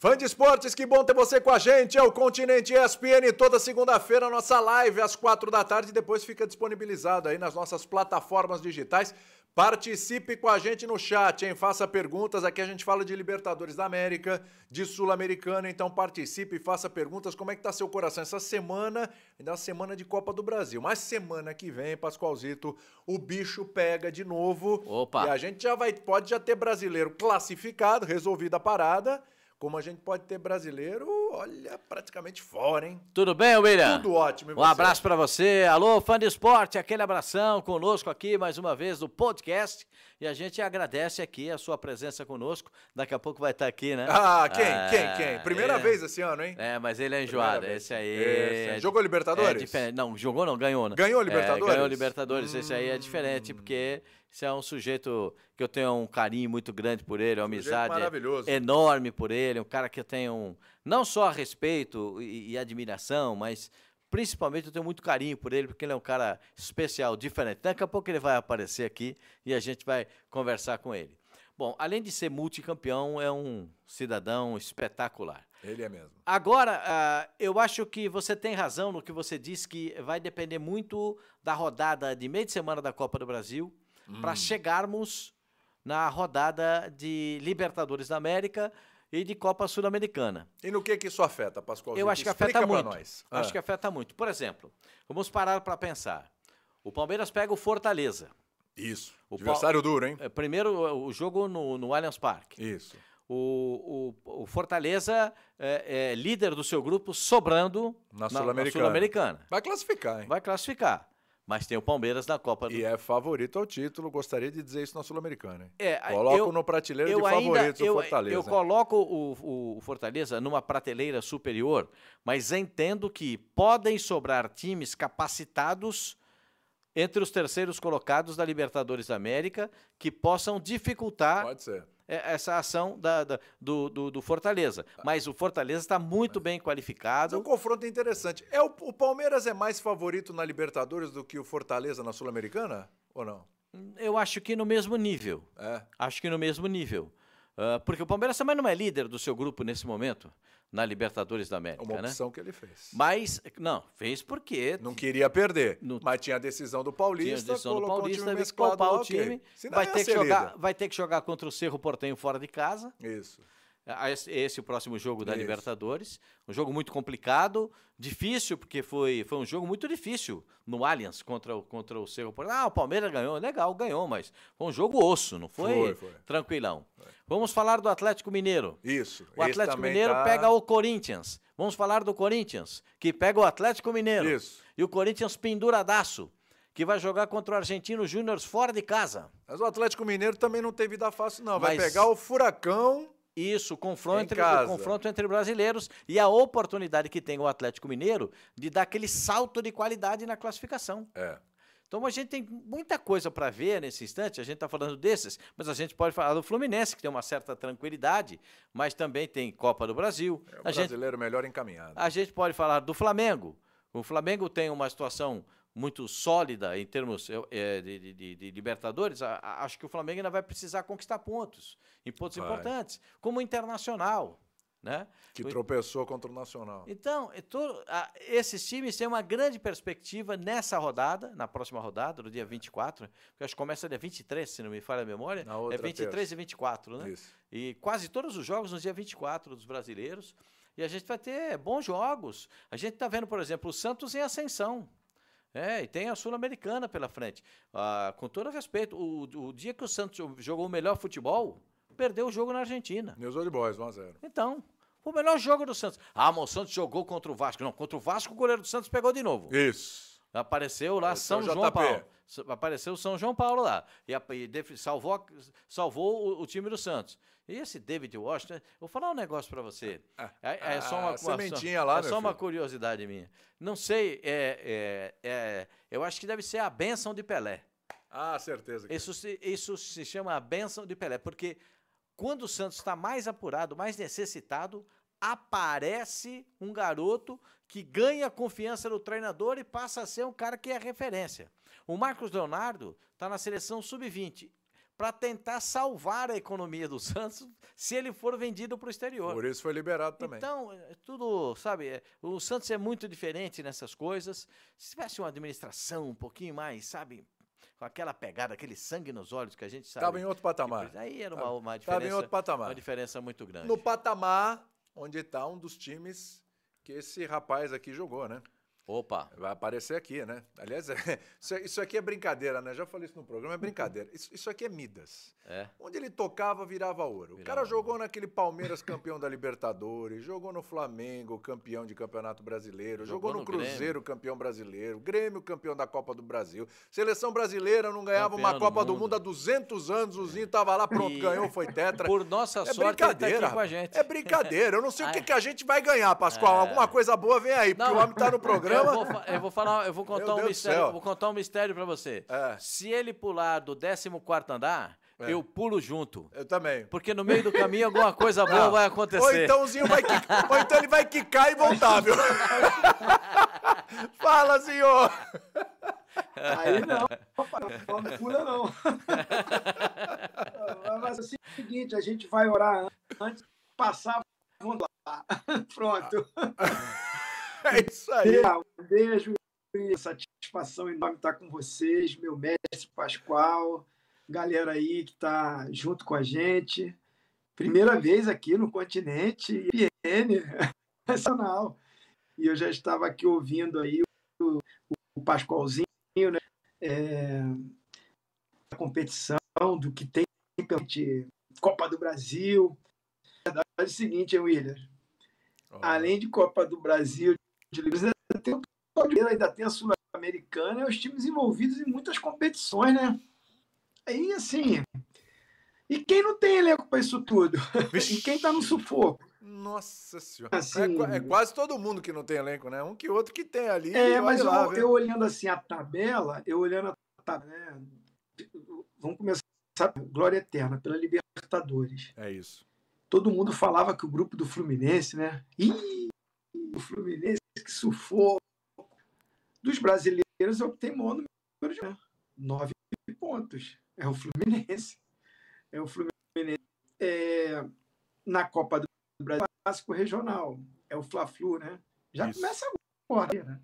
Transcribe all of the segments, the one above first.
Fã de esportes, que bom ter você com a gente. É o Continente ESPN, toda segunda-feira, nossa live às quatro da tarde. Depois fica disponibilizado aí nas nossas plataformas digitais. Participe com a gente no chat, hein? Faça perguntas. Aqui a gente fala de Libertadores da América, de Sul-Americana. Então participe e faça perguntas. Como é que tá seu coração essa semana? Ainda é semana de Copa do Brasil. Mas semana que vem, Pascoalzito, o bicho pega de novo. Opa! E a gente já vai, pode já ter brasileiro classificado, resolvida a parada como a gente pode ter brasileiro, olha, praticamente fora, hein? Tudo bem, William? Tudo ótimo. um abraço para você. Alô, fã de esporte, aquele abração conosco aqui mais uma vez no podcast. E a gente agradece aqui a sua presença conosco. Daqui a pouco vai estar aqui, né? Ah, quem? Ah, quem? Quem? Primeira é... vez esse ano, hein? É, mas ele é enjoado. Esse aí. Esse. É... Jogou Libertadores? É diferente. Não, jogou não, ganhou, né? Ganhou Libertadores? É, ganhou Libertadores. Hum... Esse aí é diferente, porque você é um sujeito que eu tenho um carinho muito grande por ele, uma amizade enorme por ele, um cara que eu tenho um, não só respeito e, e, admiração, mas principalmente eu tenho muito carinho por ele, porque ele é um cara especial, diferente. Daqui a pouco ele vai aparecer aqui e a gente vai conversar com ele. Bom, além de ser multicampeão, é um cidadão espetacular. Ele é mesmo. Agora, uh, eu acho que você tem razão no que você disse que vai depender muito da rodada de meio de semana da Copa do Brasil hum. para chegarmos na rodada de Libertadores da América e de Copa Sul-Americana. E no que que isso afeta, Pascoal? Eu acho que afeta muito. Nós. Acho ah. que afeta muito. Por exemplo, vamos parar para pensar. O Palmeiras pega o Fortaleza. Isso. O Adversário duro, hein? É, primeiro o jogo no, no Allianz Parque. Isso. O, o, o Fortaleza é, é, líder do seu grupo, sobrando na Sul-Americana. Sul Vai classificar, hein? Vai classificar mas tem o Palmeiras na Copa do E é favorito ao título, gostaria de dizer isso na Sul-Americana. É, coloco eu, no prateleiro de favoritos ainda, o Fortaleza. Eu coloco o, o, Fortaleza numa prateleira superior, mas entendo que podem sobrar times capacitados entre os terceiros colocados da Libertadores da América que possam dificultar Pode ser essa ação da, da do, do, do, Fortaleza. Tá. Mas o Fortaleza está muito bem qualificado. É um confronto interessante. É o, o Palmeiras é mais favorito na Libertadores do que o Fortaleza na Sul-Americana? Ou não? Eu acho que no mesmo nível. É. Acho que no mesmo nível. Uh, porque o Palmeiras também não é líder do seu grupo nesse momento, na Libertadores da América. Uma né? opção né? que ele fez. Mas, não, fez porque. Não queria perder. No, mas tinha a decisão do Paulista. Tinha a decisão do Paulista, um poupar o time. Vai ter, que jogar, vai ter que jogar contra o Cerro Portenho fora de casa. Isso. Esse é o próximo jogo da Isso. Libertadores. Um jogo muito complicado, difícil, porque foi, foi um jogo muito difícil no Allianz contra o, contra o Cerro. Ah, o Palmeiras ganhou, legal, ganhou, mas foi um jogo osso, não foi? Foi, foi. Tranquilão. Foi. Vamos falar do Atlético Mineiro. Isso. O Atlético Mineiro tá... pega o Corinthians. Vamos falar do Corinthians, que pega o Atlético Mineiro. Isso. E o Corinthians penduradaço que vai jogar contra o Argentino Júnior fora de casa. Mas o Atlético Mineiro também não tem vida fácil, não. Vai Mas... pegar o Furacão isso, confronto entre, o confronto entre brasileiros e a oportunidade que tem o Atlético Mineiro de dar aquele salto de qualidade na classificação. É. Então a gente tem muita coisa para ver nesse instante. A gente está falando desses, mas a gente pode falar do Fluminense, que tem uma certa tranquilidade, mas também tem Copa do Brasil. É o a brasileiro gente, melhor encaminhado. A gente pode falar do Flamengo. O Flamengo tem uma situação muito sólida em termos é, de, de, de, Libertadores, a, a, acho que o Flamengo ainda vai precisar conquistar pontos, em pontos vai. importantes, como o Internacional. Né? Que tropeçou contra o Nacional. Então, é a, esses times têm uma grande perspectiva nessa rodada, na próxima rodada, no dia 24, que acho que começa dia 23, se não me falha a memória. Na outra é 23 terça. e 24, né? Isso. E quase todos os jogos no dia 24 dos brasileiros. E a gente vai ter bons jogos. A gente está vendo, por exemplo, o Santos em ascensão. É, e tem a Sul-Americana pela frente. Ah, com todo respeito, o, o dia que o Santos jogou o melhor futebol, perdeu o jogo na Argentina. News Old Boys, 1x0. Então, o melhor jogo do Santos. Ah, mas o Santos jogou contra o Vasco. Não, contra o Vasco o goleiro do Santos pegou de novo. Isso. Apareceu lá São João Paulo. Apareceu São João Paulo lá. E, e salvou, salvou o, o, time do Santos. E esse David Washington, vou falar um negócio para você. Ah, é, é, só uma, uma, uma lá, é só uma curiosidade minha. Não sei, é, é, é, eu acho que deve ser a benção de Pelé. Ah, certeza. Isso, se, isso se chama a benção de Pelé, porque quando o Santos está mais apurado, mais necessitado, aparece um garoto que ganha a confiança do treinador e passa a ser um cara que é referência. O Marcos Leonardo está na seleção sub-20. Para tentar salvar a economia do Santos se ele for vendido para o exterior. Por isso foi liberado também. Então, é tudo, sabe, é, o Santos é muito diferente nessas coisas. Se tivesse uma administração um pouquinho mais, sabe, com aquela pegada, aquele sangue nos olhos que a gente sabe. Estava em outro patamar. aí era uma, uma diferença. Estava em outro patamar. Uma diferença muito grande. No patamar onde está um dos times que esse rapaz aqui jogou, né? Opa! Vai aparecer aqui, né? Aliás, é, isso aqui é brincadeira, né? Já falei isso no programa, é brincadeira. Isso, isso aqui é Midas. É. Onde ele tocava, virava ouro. Virava o cara jogou naquele Palmeiras campeão da Libertadores, jogou no Flamengo campeão de Campeonato Brasileiro, jogou, jogou no, no, Cruzeiro Grêmio. campeão brasileiro, Grêmio campeão da Copa do Brasil. Seleção brasileira não ganhava campeão uma Copa do mundo. do mundo. há 200 anos, o Zinho tava lá, pronto, e... ganhou, foi tetra. Por nossa é sorte, brincadeira, tá com a gente. É brincadeira. Eu não sei o que, que a gente vai ganhar, Pascoal. É. Alguma coisa boa vem aí, porque não, o homem tá no programa. Eu vou, eu vou falar, eu vou contar um mistério, vou contar um mistério para você. É. Se ele pular do 14 andar, é. eu pulo junto. Eu também. Porque no meio do caminho alguma coisa boa Não. vai acontecer. Ou então, vai Ou então ele vai quicar e voltar, viu? Fala, senhor! Aí não, não pula não. Mas é o seguinte, a gente vai orar antes, passar, vamos lá. Pronto. É isso aí. Um beijo e satisfação enorme estar com vocês, meu mestre Pascoal, galera aí que está junto com a gente. Primeira vez aqui no continente, IPN, nacional. E eu já estava aqui ouvindo aí o, o Pascoalzinho, né? É, a competição, do que tem Copa do Brasil. A verdade é o seguinte, William. Oh. Além de Copa do Brasil, de ainda tem ainda tem a Sul-Americana e os times envolvidos em muitas competições, né? Aí, assim. E quem não tem elenco para isso tudo? e quem está no sufoco? Nossa senhora. Assim, é, é, quase todo mundo que não tem elenco, né? Um que outro que tem ali. É, mas lá, eu, eu, olhando assim a tabela, eu olhando a tabela, né? Vamos começar. Glória Eterna, pela Libertadores. É isso. Todo mundo falava que o grupo do Fluminense, né? Ih, o Fluminense que sufoco. Dos brasileiros é o que tem maior número de. Nove pontos. É o Fluminense. É o Fluminense. É, na Copa do Brasil, clássico regional. É o Fla-Flu, né? Já Isso. começa agora, né?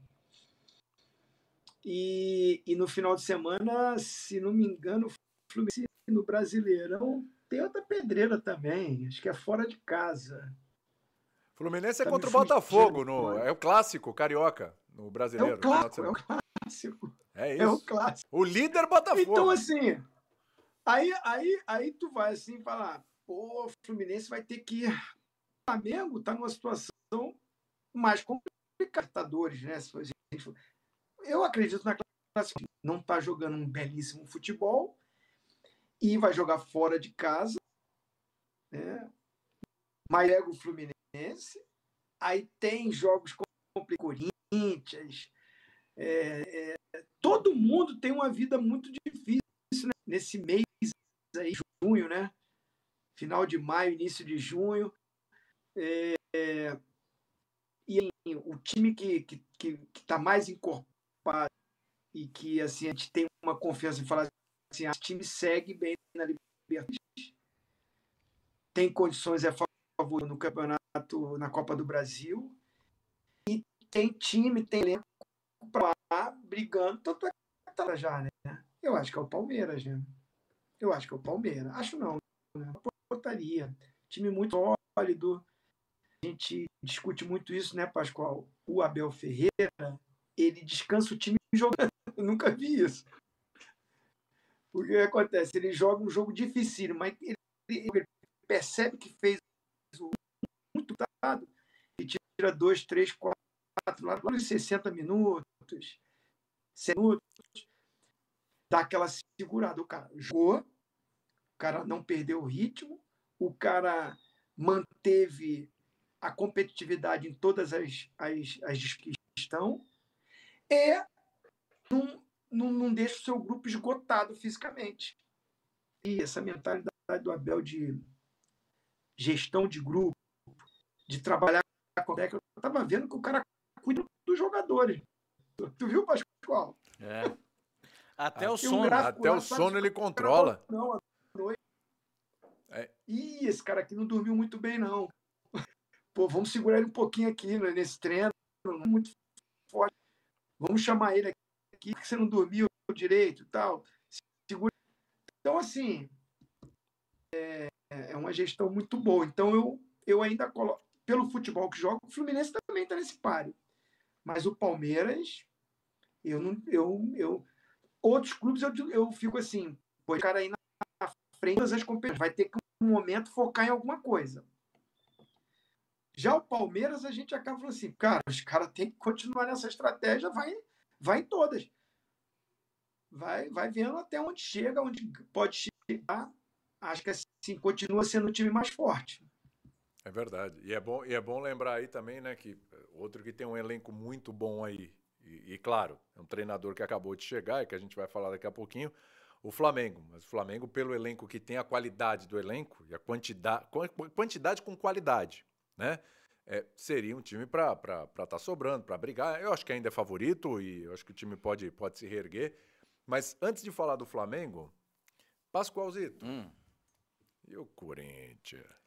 E, e no final de semana, se não me engano, o Fluminense no Brasileirão tem outra pedreira também. Acho que é fora de casa. Fluminense é tá contra o Botafogo, no, é o clássico carioca no brasileiro. É o clássico, é o clássico. É isso. É o clássico. O líder Botafogo. Então, assim, aí, aí, aí tu vai assim falar, pô, o Fluminense vai ter que ir. O Flamengo tá numa situação mais complicada, né? Eu acredito na classe. Não tá jogando um belíssimo futebol e vai jogar fora de casa, né? Mas é o Fluminense. Aí tem jogos com Corinthians, é, é, todo mundo tem uma vida muito difícil né? nesse mês aí, junho, né? Final de maio, início de junho. É, e assim, o time que está que, que, tá mais encorpado e que assim, a gente tem uma confiança em falar assim, o time segue bem na Libertadores, tem condições é favor no campeonato, na Copa do Brasil, e tem time, tem elenco para lá brigando, tanto é que tá já, né? Eu acho que é o Palmeiras, né? Eu acho que é o Palmeiras. Acho não, né? Portaria. Time muito sólido. A gente discute muito isso, né, Pascoal? O Abel Ferreira, ele descansa o time jogando. Eu nunca vi isso. O que acontece? Ele joga um jogo difícil, mas ele, ele percebe que fez muito dado e tira dois, três, quatro lá, lá 60 minutos, 100 minutos, dá aquela segurada. O cara jogou, o cara não perdeu o ritmo, o cara manteve a competitividade em todas as, as, as estão e não, não, não deixa o seu grupo esgotado fisicamente. E essa mentalidade do Abel de gestão de grupo, de trabalhar com a técnica, eu estava vendo que o cara cuida dos jogadores. Tu viu, Pascoal? É. Até o sono. Um até o sono ele controla. Não, noite. É. Ih, esse cara aqui não dormiu muito bem, não. Pô, vamos segurar ele um pouquinho aqui né, nesse treino, muito forte. Vamos chamar ele aqui, que você não dormiu direito e tal. Segura. Então, assim, é, é uma gestão muito boa. Então, eu, eu ainda coloco, pelo futebol que joga, o Fluminense também está nesse páreo. Mas o Palmeiras, eu não. Eu, eu, outros clubes eu, eu fico assim, pô, cara aí na frente das competições, vai ter que um momento focar em alguma coisa. Já o Palmeiras, a gente acaba falando assim, cara, os caras têm que continuar nessa estratégia, vai, vai em todas. Vai, vai vendo até onde chega, onde pode chegar. Acho que assim continua sendo o time mais forte. É verdade. E é bom, e é bom lembrar aí também, né, que outro que tem um elenco muito bom aí, e, e, claro, é um treinador que acabou de chegar e que a gente vai falar daqui a pouquinho, o Flamengo. Mas o Flamengo, pelo elenco que tem a qualidade do elenco e a quantidade, quantidade com qualidade, né? É, seria um time para estar tá sobrando, para brigar. Eu acho que ainda é favorito e eu acho que o time pode, pode se reerguer. Mas antes de falar do Flamengo, Pascoalzito. Hum. E o Corinthians?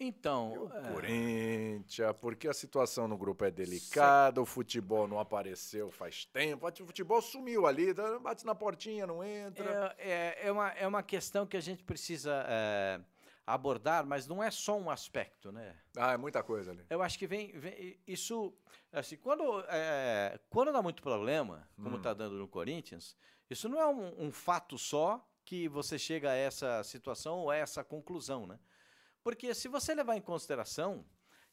Então. O é... Corinthians, porque a situação no grupo é delicada, o futebol não apareceu faz tempo, o futebol sumiu ali, tá, bate na portinha, não entra. É, é, é uma, é uma questão que a gente precisa é, abordar, mas não é só um aspecto, né? Ah, é muita coisa ali. Eu acho que vem. vem isso. Assim, quando, é, quando dá muito problema, como está hum. dando no Corinthians, isso não é um, um fato só que você chega a essa situação ou a essa conclusão, né? Porque se você levar em consideração,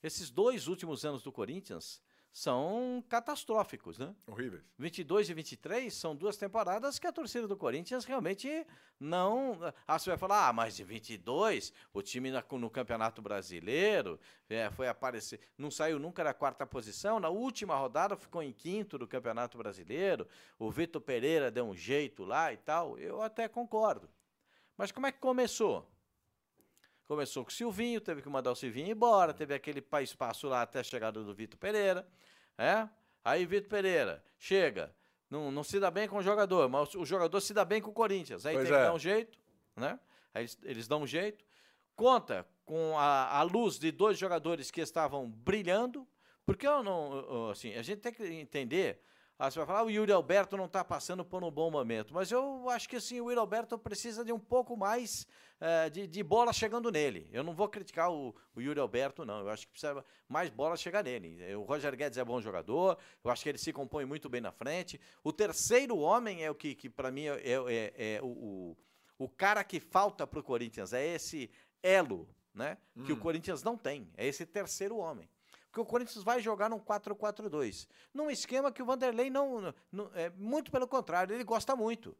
esses dois últimos anos do Corinthians são catastróficos, né? Horríveis. 22 e 23 são duas temporadas que a torcida do Corinthians realmente não. Ah, você vai falar, ah, mas de 22, o time no Campeonato Brasileiro é, foi aparecer, não saiu nunca da quarta posição, na última rodada ficou em quinto do Campeonato Brasileiro, o Vitor Pereira deu um jeito lá e tal, eu até concordo. Mas como é que começou? Começou com o Silvinho, teve que mandar o Silvinho embora, teve aquele espaço lá até a chegada do Vitor Pereira. É? Aí Vitor Pereira chega, não, não se dá bem com o jogador, mas o jogador se dá bem com o Corinthians. Aí pois tem é. que dar um jeito, né? Aí eles, eles dão um jeito. Conta com a, a luz de dois jogadores que estavam brilhando, porque eu não, assim, a gente tem que entender ah, você vai falar, ah, o Yuri Alberto não está passando por um bom momento. Mas eu acho que assim, o Yuri Alberto precisa de um pouco mais uh, de, de, bola chegando nele. Eu não vou criticar o, o, Yuri Alberto, não. Eu acho que precisa mais bola chegar nele. O Roger Guedes é bom jogador, eu acho que ele se compõe muito bem na frente. O terceiro homem é o que, que para mim, é, é, é o, o, o, cara que falta para o Corinthians. É esse elo né, hum. que o hum. Corinthians não tem. É esse terceiro homem que o Corinthians vai jogar num 4-4-2. Num esquema que o Vanderlei não, não, É muito pelo contrário, ele gosta muito.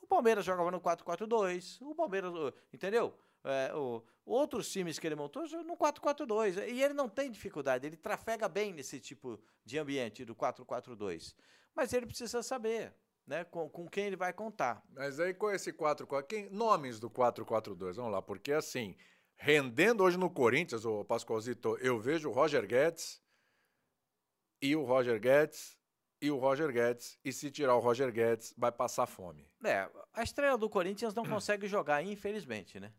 O Palmeiras jogava no 4-4-2. O Palmeiras. Entendeu? É, o, outros times que ele montou no 4-4-2. E ele não tem dificuldade, ele trafega bem nesse tipo de ambiente do 4-4-2. Mas ele precisa saber. Né, com, com quem ele vai contar. Mas aí com esse 4-4, nomes do 4-4-2, vamos lá, porque assim, rendendo hoje no Corinthians, o Pascoalzito, eu vejo o Roger Guedes e o Roger Guedes e o Roger Guedes. E se tirar o Roger Guedes, vai passar fome. É, a estrela do Corinthians não consegue jogar, infelizmente, né?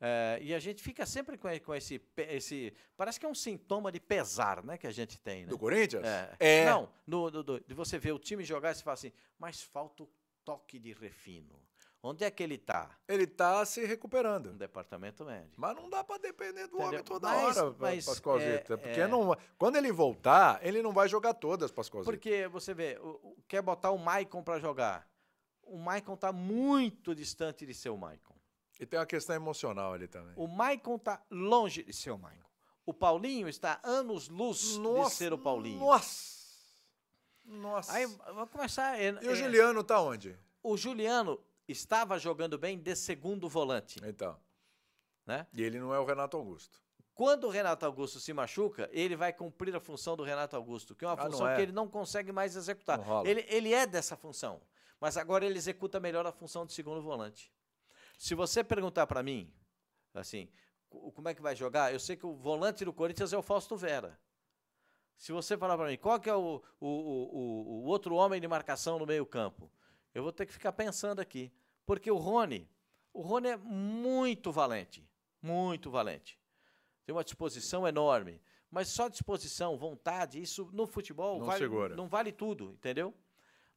É, e a gente fica sempre com, com esse, esse. Parece que é um sintoma de pesar, né? Que a gente tem. Né? Do Corinthians? É. é. Não, no, do, do, de você ver o time jogar e você fala assim, mas falta o toque de refino. Onde é que ele está? Ele está se recuperando. No departamento médico. Mas não dá para depender do Entendeu? homem toda mas, hora, mas, Pascoalzito. É, porque é... Não, quando ele voltar, ele não vai jogar todas, Pascoalzito. Porque você vê, quer botar o Maicon para jogar. O Maicon está muito distante de ser o Maicon. E tem uma questão emocional ali também. O Maicon está longe de ser o Maicon. O Paulinho está anos-luz de ser o Paulinho. Nossa! Nossa! Aí, vou começar... É, e o é, Juliano está onde? O Juliano estava jogando bem de segundo volante. Então. Né? E ele não é o Renato Augusto. Quando o Renato Augusto se machuca, ele vai cumprir a função do Renato Augusto, que é uma ah, função é. que ele não consegue mais executar. Ele, ele é dessa função, mas agora ele executa melhor a função de segundo volante. Se você perguntar para mim, assim, como é que vai jogar, eu sei que o volante do Corinthians é o Fausto Vera. Se você falar para mim, qual que é o, o, o, o outro homem de marcação no meio campo? Eu vou ter que ficar pensando aqui. Porque o Rony, O Rony é muito valente, muito valente. Tem uma disposição enorme. Mas só disposição, vontade, isso no futebol não, vale, não vale tudo, entendeu?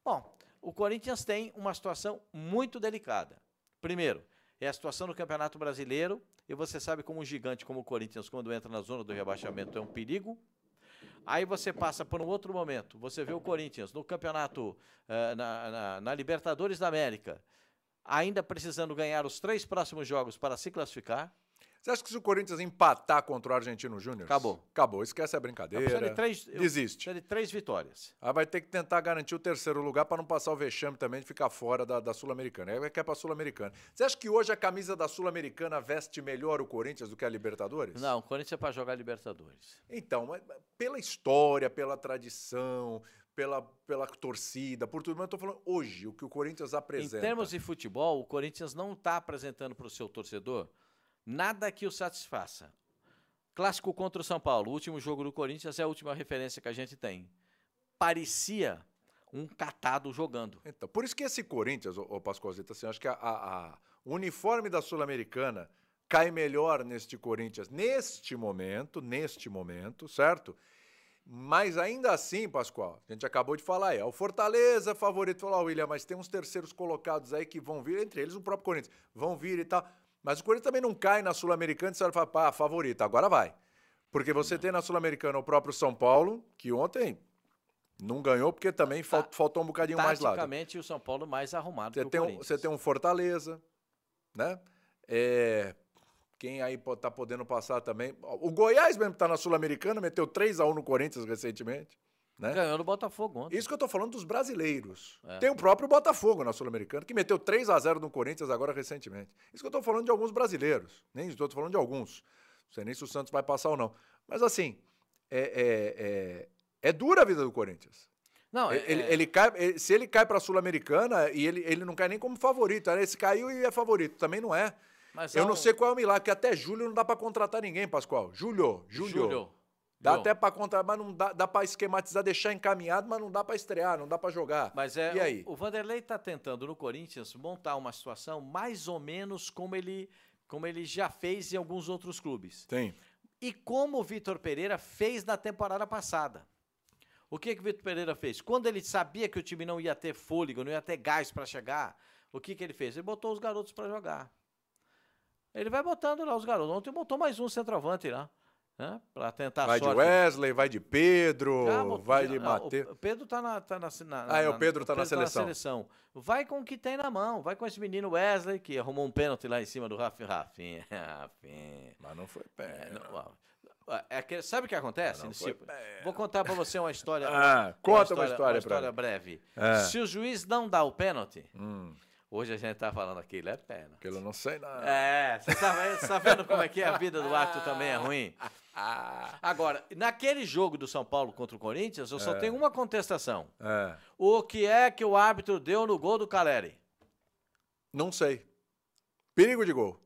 Bom, o Corinthians tem uma situação muito delicada. Primeiro, é a situação do Campeonato Brasileiro, e você sabe como um gigante como o Corinthians, quando entra na zona do rebaixamento, é um perigo. Aí você passa por um outro momento, você vê o Corinthians no campeonato, uh, na, na, na Libertadores da América, ainda precisando ganhar os três próximos jogos para se classificar. Você acha que se o Corinthians empatar contra o Argentino Júnior? Acabou. Acabou, esquece a brincadeira. De três, desiste. Precisa de três vitórias. Aí vai ter que tentar garantir o terceiro lugar para não passar o vexame também de ficar fora da, da Sul-Americana. Aí vai querer para a Sul-Americana. Você acha que hoje a camisa da Sul-Americana veste melhor o Corinthians do que a Libertadores? Não, o Corinthians é para jogar Libertadores. Então, pela história, pela tradição, pela, pela torcida, por tudo, mas eu estou falando hoje, o que o Corinthians apresenta. Em termos de futebol, o Corinthians não está apresentando para o seu torcedor nada que o satisfaça. Clássico contra o São Paulo, o último jogo do Corinthians é a última referência que a gente tem. Parecia um catado jogando. Então, por isso que esse Corinthians, o Pascoalzito, assim, acho que a, a, a, uniforme da Sul-Americana cai melhor neste Corinthians, neste momento, neste momento, certo? Mas ainda assim, Pascoal, a gente acabou de falar, é o Fortaleza favorito, falar, William, mas tem uns terceiros colocados aí que vão vir, entre eles o próprio Corinthians, vão vir e tal. Mas o Corinthians também não cai na Sul-Americana e você fala, pá, favorito, agora vai. Porque você não. tem na Sul-Americana o próprio São Paulo, que ontem não ganhou porque também tá, faltou um bocadinho mais lá. Taticamente, o São Paulo mais arrumado você que tem o Corinthians. Um, você tem um Fortaleza, né? É, quem aí tá podendo passar também. O Goiás mesmo tá na Sul-Americana, meteu 3 a 1 no Corinthians recentemente. Né? Ganhou no Botafogo ontem. Isso que eu tô falando dos brasileiros. É. Tem o próprio Botafogo na Sul-Americana, que meteu 3 a 0 no Corinthians agora recentemente. Isso que eu tô falando de alguns brasileiros. Nem estou falando de alguns. Não sei nem se o Santos vai passar ou não. Mas assim, é, é, é, é dura a vida do Corinthians. Não, ele, ele, é, ele cai, ele, se ele cai para a Sul-Americana e ele, ele não cai nem como favorito, esse caiu e é favorito, também não é. Mas eu não sei qual é o milagre, porque até julho não dá para contratar ninguém, Pascoal. Julho, julho. julho. Dá até para contra, mas não dá, dá para esquematizar, deixar encaminhado, mas não dá para estrear, não dá para jogar. Mas é, e aí? O, o Vanderlei está tentando no Corinthians montar uma situação mais ou menos como ele, como ele já fez em alguns outros clubes. Tem. E como o Vitor Pereira fez na temporada passada. O que, que o Vitor Pereira fez? Quando ele sabia que o time não ia ter fôlego, não ia ter gás para chegar, o que, que ele fez? Ele botou os garotos para jogar. Ele vai botando lá os garotos. Ontem botou mais um centroavante lá né? Para tentar Vai sorte. de Wesley, vai de Pedro, vai de Matheus. O Pedro tá na, tá na, na Ah, é, o Pedro tá, na, Pedro seleção. tá na seleção. Vai com o que tem na mão, vai com esse menino Wesley, que arrumou um pênalti lá em cima do Rafinha. Rafinha, Rafinha. Mas não foi pênalti. É, é, sabe o que acontece? Vou contar para você uma história. ah, conta uma história, uma história, uma história breve. É. Se o juiz não dá o pênalti, hum. Hoje a gente tá falando aquilo é pênalti. Aquilo eu não sei nada. É, você tá, tá, vendo como é que é a vida do árbitro também é ruim? Agora, naquele jogo do São Paulo contra o Corinthians, eu só é. tenho uma contestação. É. O que é que o árbitro deu no gol do Caleri? Não sei. Perigo de gol.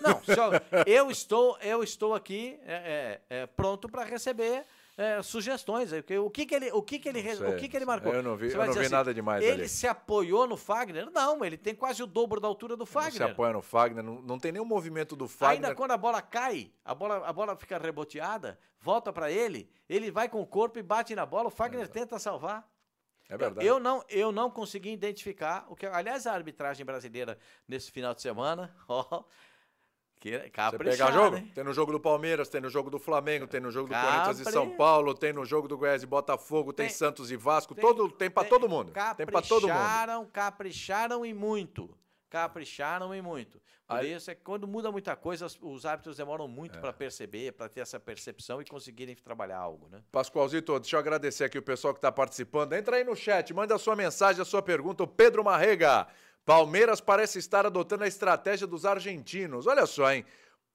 Não, eu estou, eu estou aqui é, é, é pronto para receber é, sugestões. O que, que ele, o que, que ele, o que, que ele marcou? Eu não vi, eu não vi assim, nada demais Ele ali. se apoiou no Fagner? Não, ele tem quase o dobro da altura do Fagner. Não se apoia no Fagner, não, não tem nenhum movimento do Fagner. Ainda quando a bola cai, a bola, a bola fica reboteada, volta para ele, ele vai com o corpo e bate na bola, o Fagner é. tenta salvar. É verdade. Eu não, eu não consegui identificar o que, aliás, a arbitragem brasileira nesse final de semana, ó, que Você pegar jogo? Hein? Tem no jogo do Palmeiras, tem no jogo do Flamengo, tem no jogo do Corinthians e São Paulo, tem no jogo do Goiás e Botafogo, tem, tem Santos e Vasco, tem, todo, tem para todo mundo. Tem para todo mundo. Capricharam e muito. Capricharam e muito. Por Aí, isso é que quando muda muita coisa, os árbitros demoram muito é. para perceber, para ter essa percepção e conseguirem trabalhar algo, né? Pascoalzito, deixa eu agradecer aqui o pessoal que está participando. Entra aí no chat, manda a sua mensagem, a sua pergunta. O Pedro Marrega. Palmeiras parece estar adotando a estratégia dos argentinos. Olha só, hein?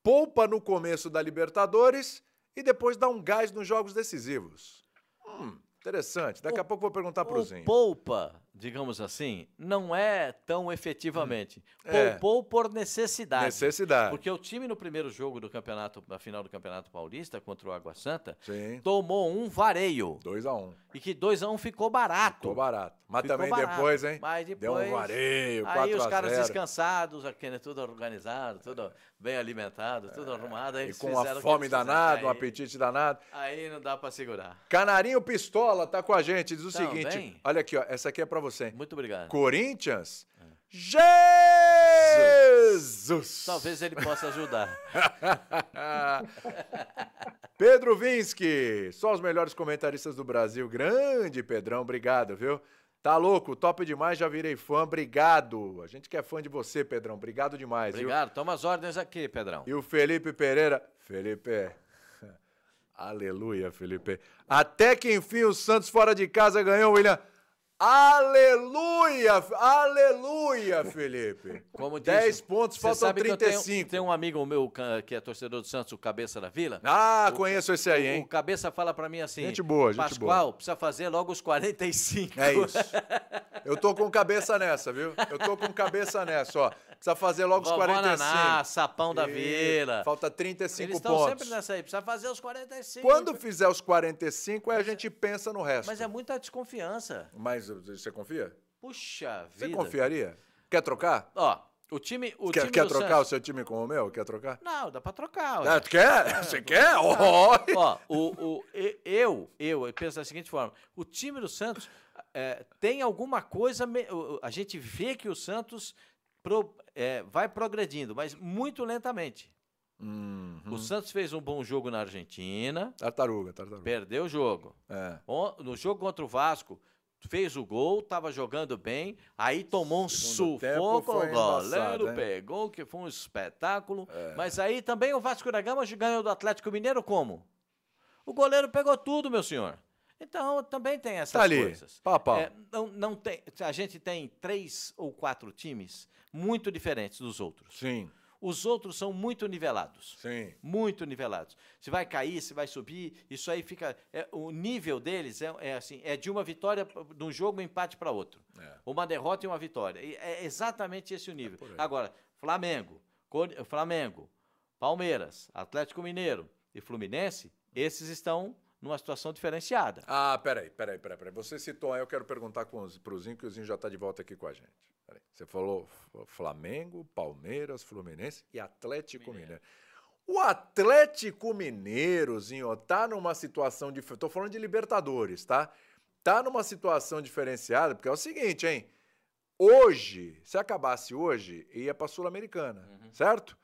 Poupa no começo da Libertadores e depois dá um gás nos jogos decisivos. Hum, interessante. Daqui o, a pouco vou perguntar para o Zinho. Poupa digamos assim, não é tão efetivamente. É. Poupou por necessidade. Necessidade. Porque o time no primeiro jogo do campeonato, na final do Campeonato Paulista, contra o Água Santa, Sim. tomou um vareio. 2 a 1 um. E que 2 a 1 um ficou barato. Ficou barato. Mas ficou também barato. depois, hein? Mas depois, Deu um vareio, 4 Aí os caras descansados, aqui, né, tudo organizado, tudo bem alimentado, tudo é. arrumado. Aí e com uma fome danada, um apetite danado. Aí não dá para segurar. Canarinho Pistola tá com a gente, diz o então, seguinte, bem? olha aqui, ó, essa aqui é para você. Muito obrigado. Corinthians. Jesus! Talvez ele possa ajudar. Pedro Vinsky, só os melhores comentaristas do Brasil. Grande Pedrão, obrigado, viu? Tá louco, top demais, já virei fã, obrigado. A gente que é fã de você, Pedrão, obrigado demais. Obrigado, viu? toma as ordens aqui, Pedrão. E o Felipe Pereira, Felipe, aleluia, Felipe. Até que enfim o Santos fora de casa ganhou, William. Aleluia! Aleluia, Felipe! Como diz, 10 pontos, faltam 35. Tenho, tem um amigo meu que é torcedor do Santos, o Cabeça da Vila. Ah, o, conheço esse aí, hein? O Cabeça fala para mim assim: Gente boa, gente Pascoal, boa. precisa fazer logo os 45. É isso. Eu tô com cabeça nessa, viu? Eu tô com cabeça nessa, ó. Precisa fazer logo os 45. Ananá, sapão da vila. Falta 35 Eles pontos. Eles estão sempre nessa aí, precisa fazer os 45. Quando fizer os 45, aí a gente pensa no resto. Mas é muita desconfiança. Mas você confia? Puxa vida. Você confiaria? Quer trocar? Ó, o time, o quer, time quer trocar Santos... o seu time com o meu? Quer trocar? Não, dá pra trocar. Ah, tu quer? Você quer? Oh. Ó, o, o, eu, eu, eu penso da seguinte forma: o time do Santos é, tem alguma coisa. A gente vê que o Santos pro, é, vai progredindo, mas muito lentamente. Uhum. O Santos fez um bom jogo na Argentina. Tartaruga, tartaruga. Perdeu o jogo. É. No jogo contra o Vasco, fez o gol, estava jogando bem, aí tomou um Segundo sufoco, o goleiro pegou, que foi um espetáculo. É. Mas aí também o Vasco da Gama ganhou do Atlético Mineiro como? O goleiro pegou tudo, meu senhor. Então também tem essas tá ali. coisas. Pau, pau. É, não, não tem, a gente tem três ou quatro times muito diferentes dos outros. Sim. Os outros são muito nivelados. Sim. Muito nivelados. Se vai cair, se vai subir, isso aí fica. É, o nível deles é, é, assim, é de uma vitória de um jogo, um empate para outro. É. Uma derrota e uma vitória. E é exatamente esse o nível. É Agora, Flamengo, Flamengo, Palmeiras, Atlético Mineiro e Fluminense, esses estão numa situação diferenciada. Ah, peraí, peraí, peraí. peraí. Você citou aí, eu quero perguntar para o Zinho, que o Zinho já está de volta aqui com a gente. Peraí. Você falou Flamengo, Palmeiras, Fluminense e Atlético Mineiro. Mineiro. O Atlético Mineiro, Zinho, tá numa situação de. Tô falando de Libertadores, tá? Tá numa situação diferenciada, porque é o seguinte, hein? Hoje, se acabasse hoje, ia pra Sul-Americana, uhum. certo?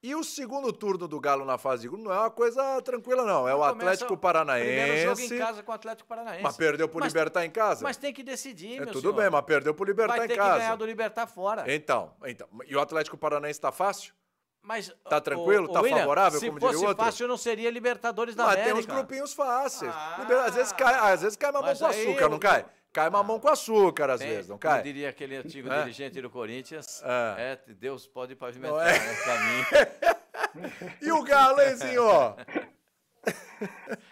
E o segundo turno do Galo na fase de grupo não é uma coisa tranquila, não. É o Atlético Paranaense. Primeiro jogo em casa com o Atlético Paranaense. Mas perdeu pro mas, Libertar em casa. Mas tem que decidir, é, Tudo senhor. bem, mas perdeu pro Libertar em casa. Vai ter que ganhar do Libertar fora. Então, então. E o Atlético Paranaense tá fácil? Mas, tá tranquilo? O, tá William, favorável, como diria o outro? Se fosse fácil, não seria Libertadores da mas América. Mas tem uns grupinhos fáceis. Ah, às, vezes cai, às vezes cai mamão com açúcar, não cai? Cai mamão com açúcar, às Tem, vezes, não cai? Eu diria aquele antigo é? dirigente do Corinthians. É. é Deus pode pavimentar é? o caminho. e o Galo, hein, senhor?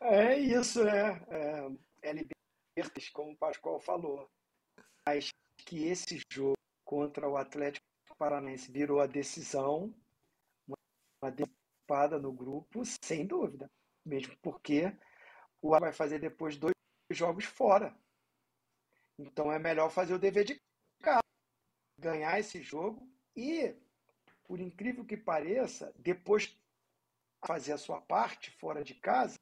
É isso, né? É, é libertas, como o Pascoal falou. Mas que esse jogo contra o Atlético Paranaense virou a decisão, uma decisão no grupo, sem dúvida. Mesmo porque o A vai fazer depois dois jogos fora. Então é melhor fazer o dever de casa, ganhar esse jogo e por incrível que pareça, depois fazer a sua parte fora de casa,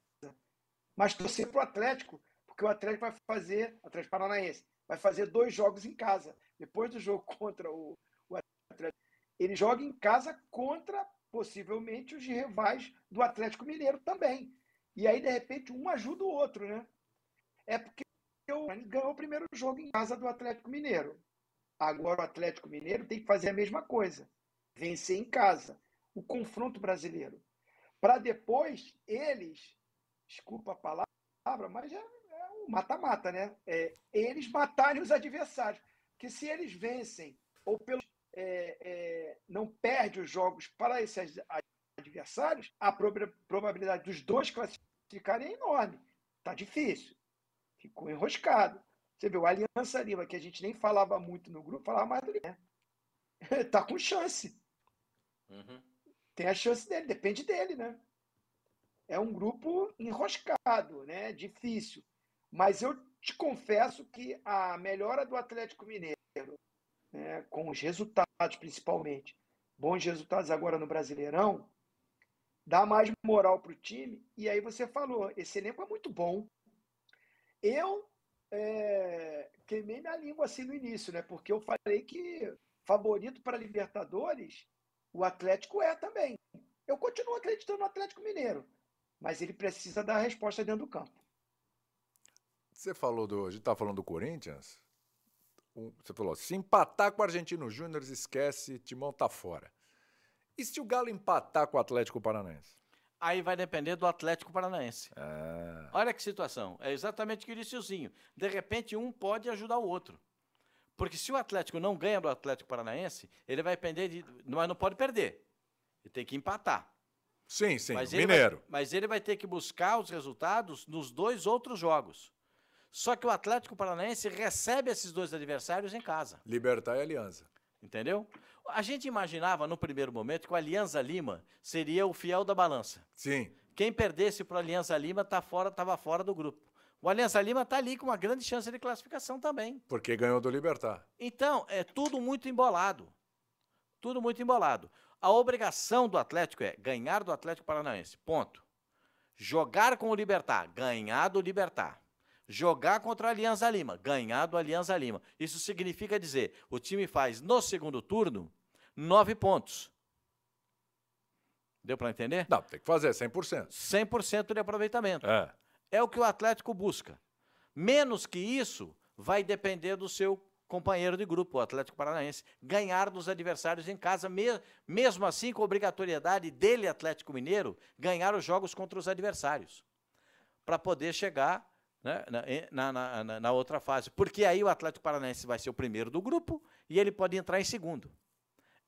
mas torcer para o Atlético, porque o Atlético vai fazer, o Atlético Paranaense, vai fazer dois jogos em casa. Depois do jogo contra o, o Atlético, ele joga em casa contra, possivelmente, os rivais do Atlético Mineiro também. E aí, de repente, um ajuda o outro, né? É porque o ganhou o primeiro jogo em casa do Atlético Mineiro. Agora o Atlético Mineiro tem que fazer a mesma coisa vencer em casa, o confronto brasileiro. Para depois eles, desculpa a palavra, mas é, é mata-mata, né? É, eles matarem os adversários. Porque se eles vencem, ou pelo é, é, não perde os jogos para esses adversários, a probabilidade dos dois classificarem é enorme. Está difícil. Ficou enroscado. Você viu, o Aliança Lima, que a gente nem falava muito no grupo, falava mais do Lima. tá com chance. Uhum. Tem a chance dele, depende dele, né? É um grupo enroscado, né? Difícil. Mas eu te confesso que a melhora do Atlético Mineiro, né, com os resultados principalmente, bons resultados agora no Brasileirão, dá mais moral para o time. E aí você falou, esse elenco é muito bom. Eu é, queimei minha língua assim no início, né? Porque eu falei que favorito para Libertadores, o Atlético é também. Eu continuo acreditando no Atlético Mineiro, mas ele precisa dar a resposta dentro do campo. Você falou do. A gente estava falando do Corinthians. Você falou, se empatar com o Argentino Júnior, esquece, Timão tá fora. E se o Galo empatar com o Atlético Paranaense? Aí vai depender do Atlético Paranaense. Ah. Olha que situação. É exatamente o que disse o Zinho. De repente, um pode ajudar o outro. Porque se o Atlético não ganha do Atlético Paranaense, ele vai depender de. Mas não pode perder. Ele tem que empatar. Sim, sim, mas Mineiro. Vai, mas ele vai ter que buscar os resultados nos dois outros jogos. Só que o Atlético Paranaense recebe esses dois adversários em casa. Libertar e Aliança. Entendeu? A gente imaginava no primeiro momento que o Aliança Lima seria o fiel da balança. Sim. Quem perdesse para o Aliança Lima tá fora, estava fora do grupo. O Aliança Lima está ali com uma grande chance de classificação também. Porque ganhou do Libertar. Então, é tudo muito embolado. Tudo muito embolado. A obrigação do Atlético é ganhar do Atlético Paranaense. Ponto. Jogar com o Libertar, ganhar do Libertar. Jogar contra a Aliança Lima, ganhar do Aliança Lima. Isso significa dizer, o time faz no segundo turno nove pontos. Deu para entender? Não, tem que fazer 100%. 100% de aproveitamento. É. É o que o Atlético busca. Menos que isso, vai depender do seu companheiro de grupo, o Atlético Paranaense, ganhar dos adversários em casa, mesmo assim com obrigatoriedade dele, Atlético Mineiro, ganhar os jogos contra os adversários, para poder chegar né, na, na, na, na, outra fase. Porque aí o Atlético Paranaense vai ser o primeiro do grupo e ele pode entrar em segundo.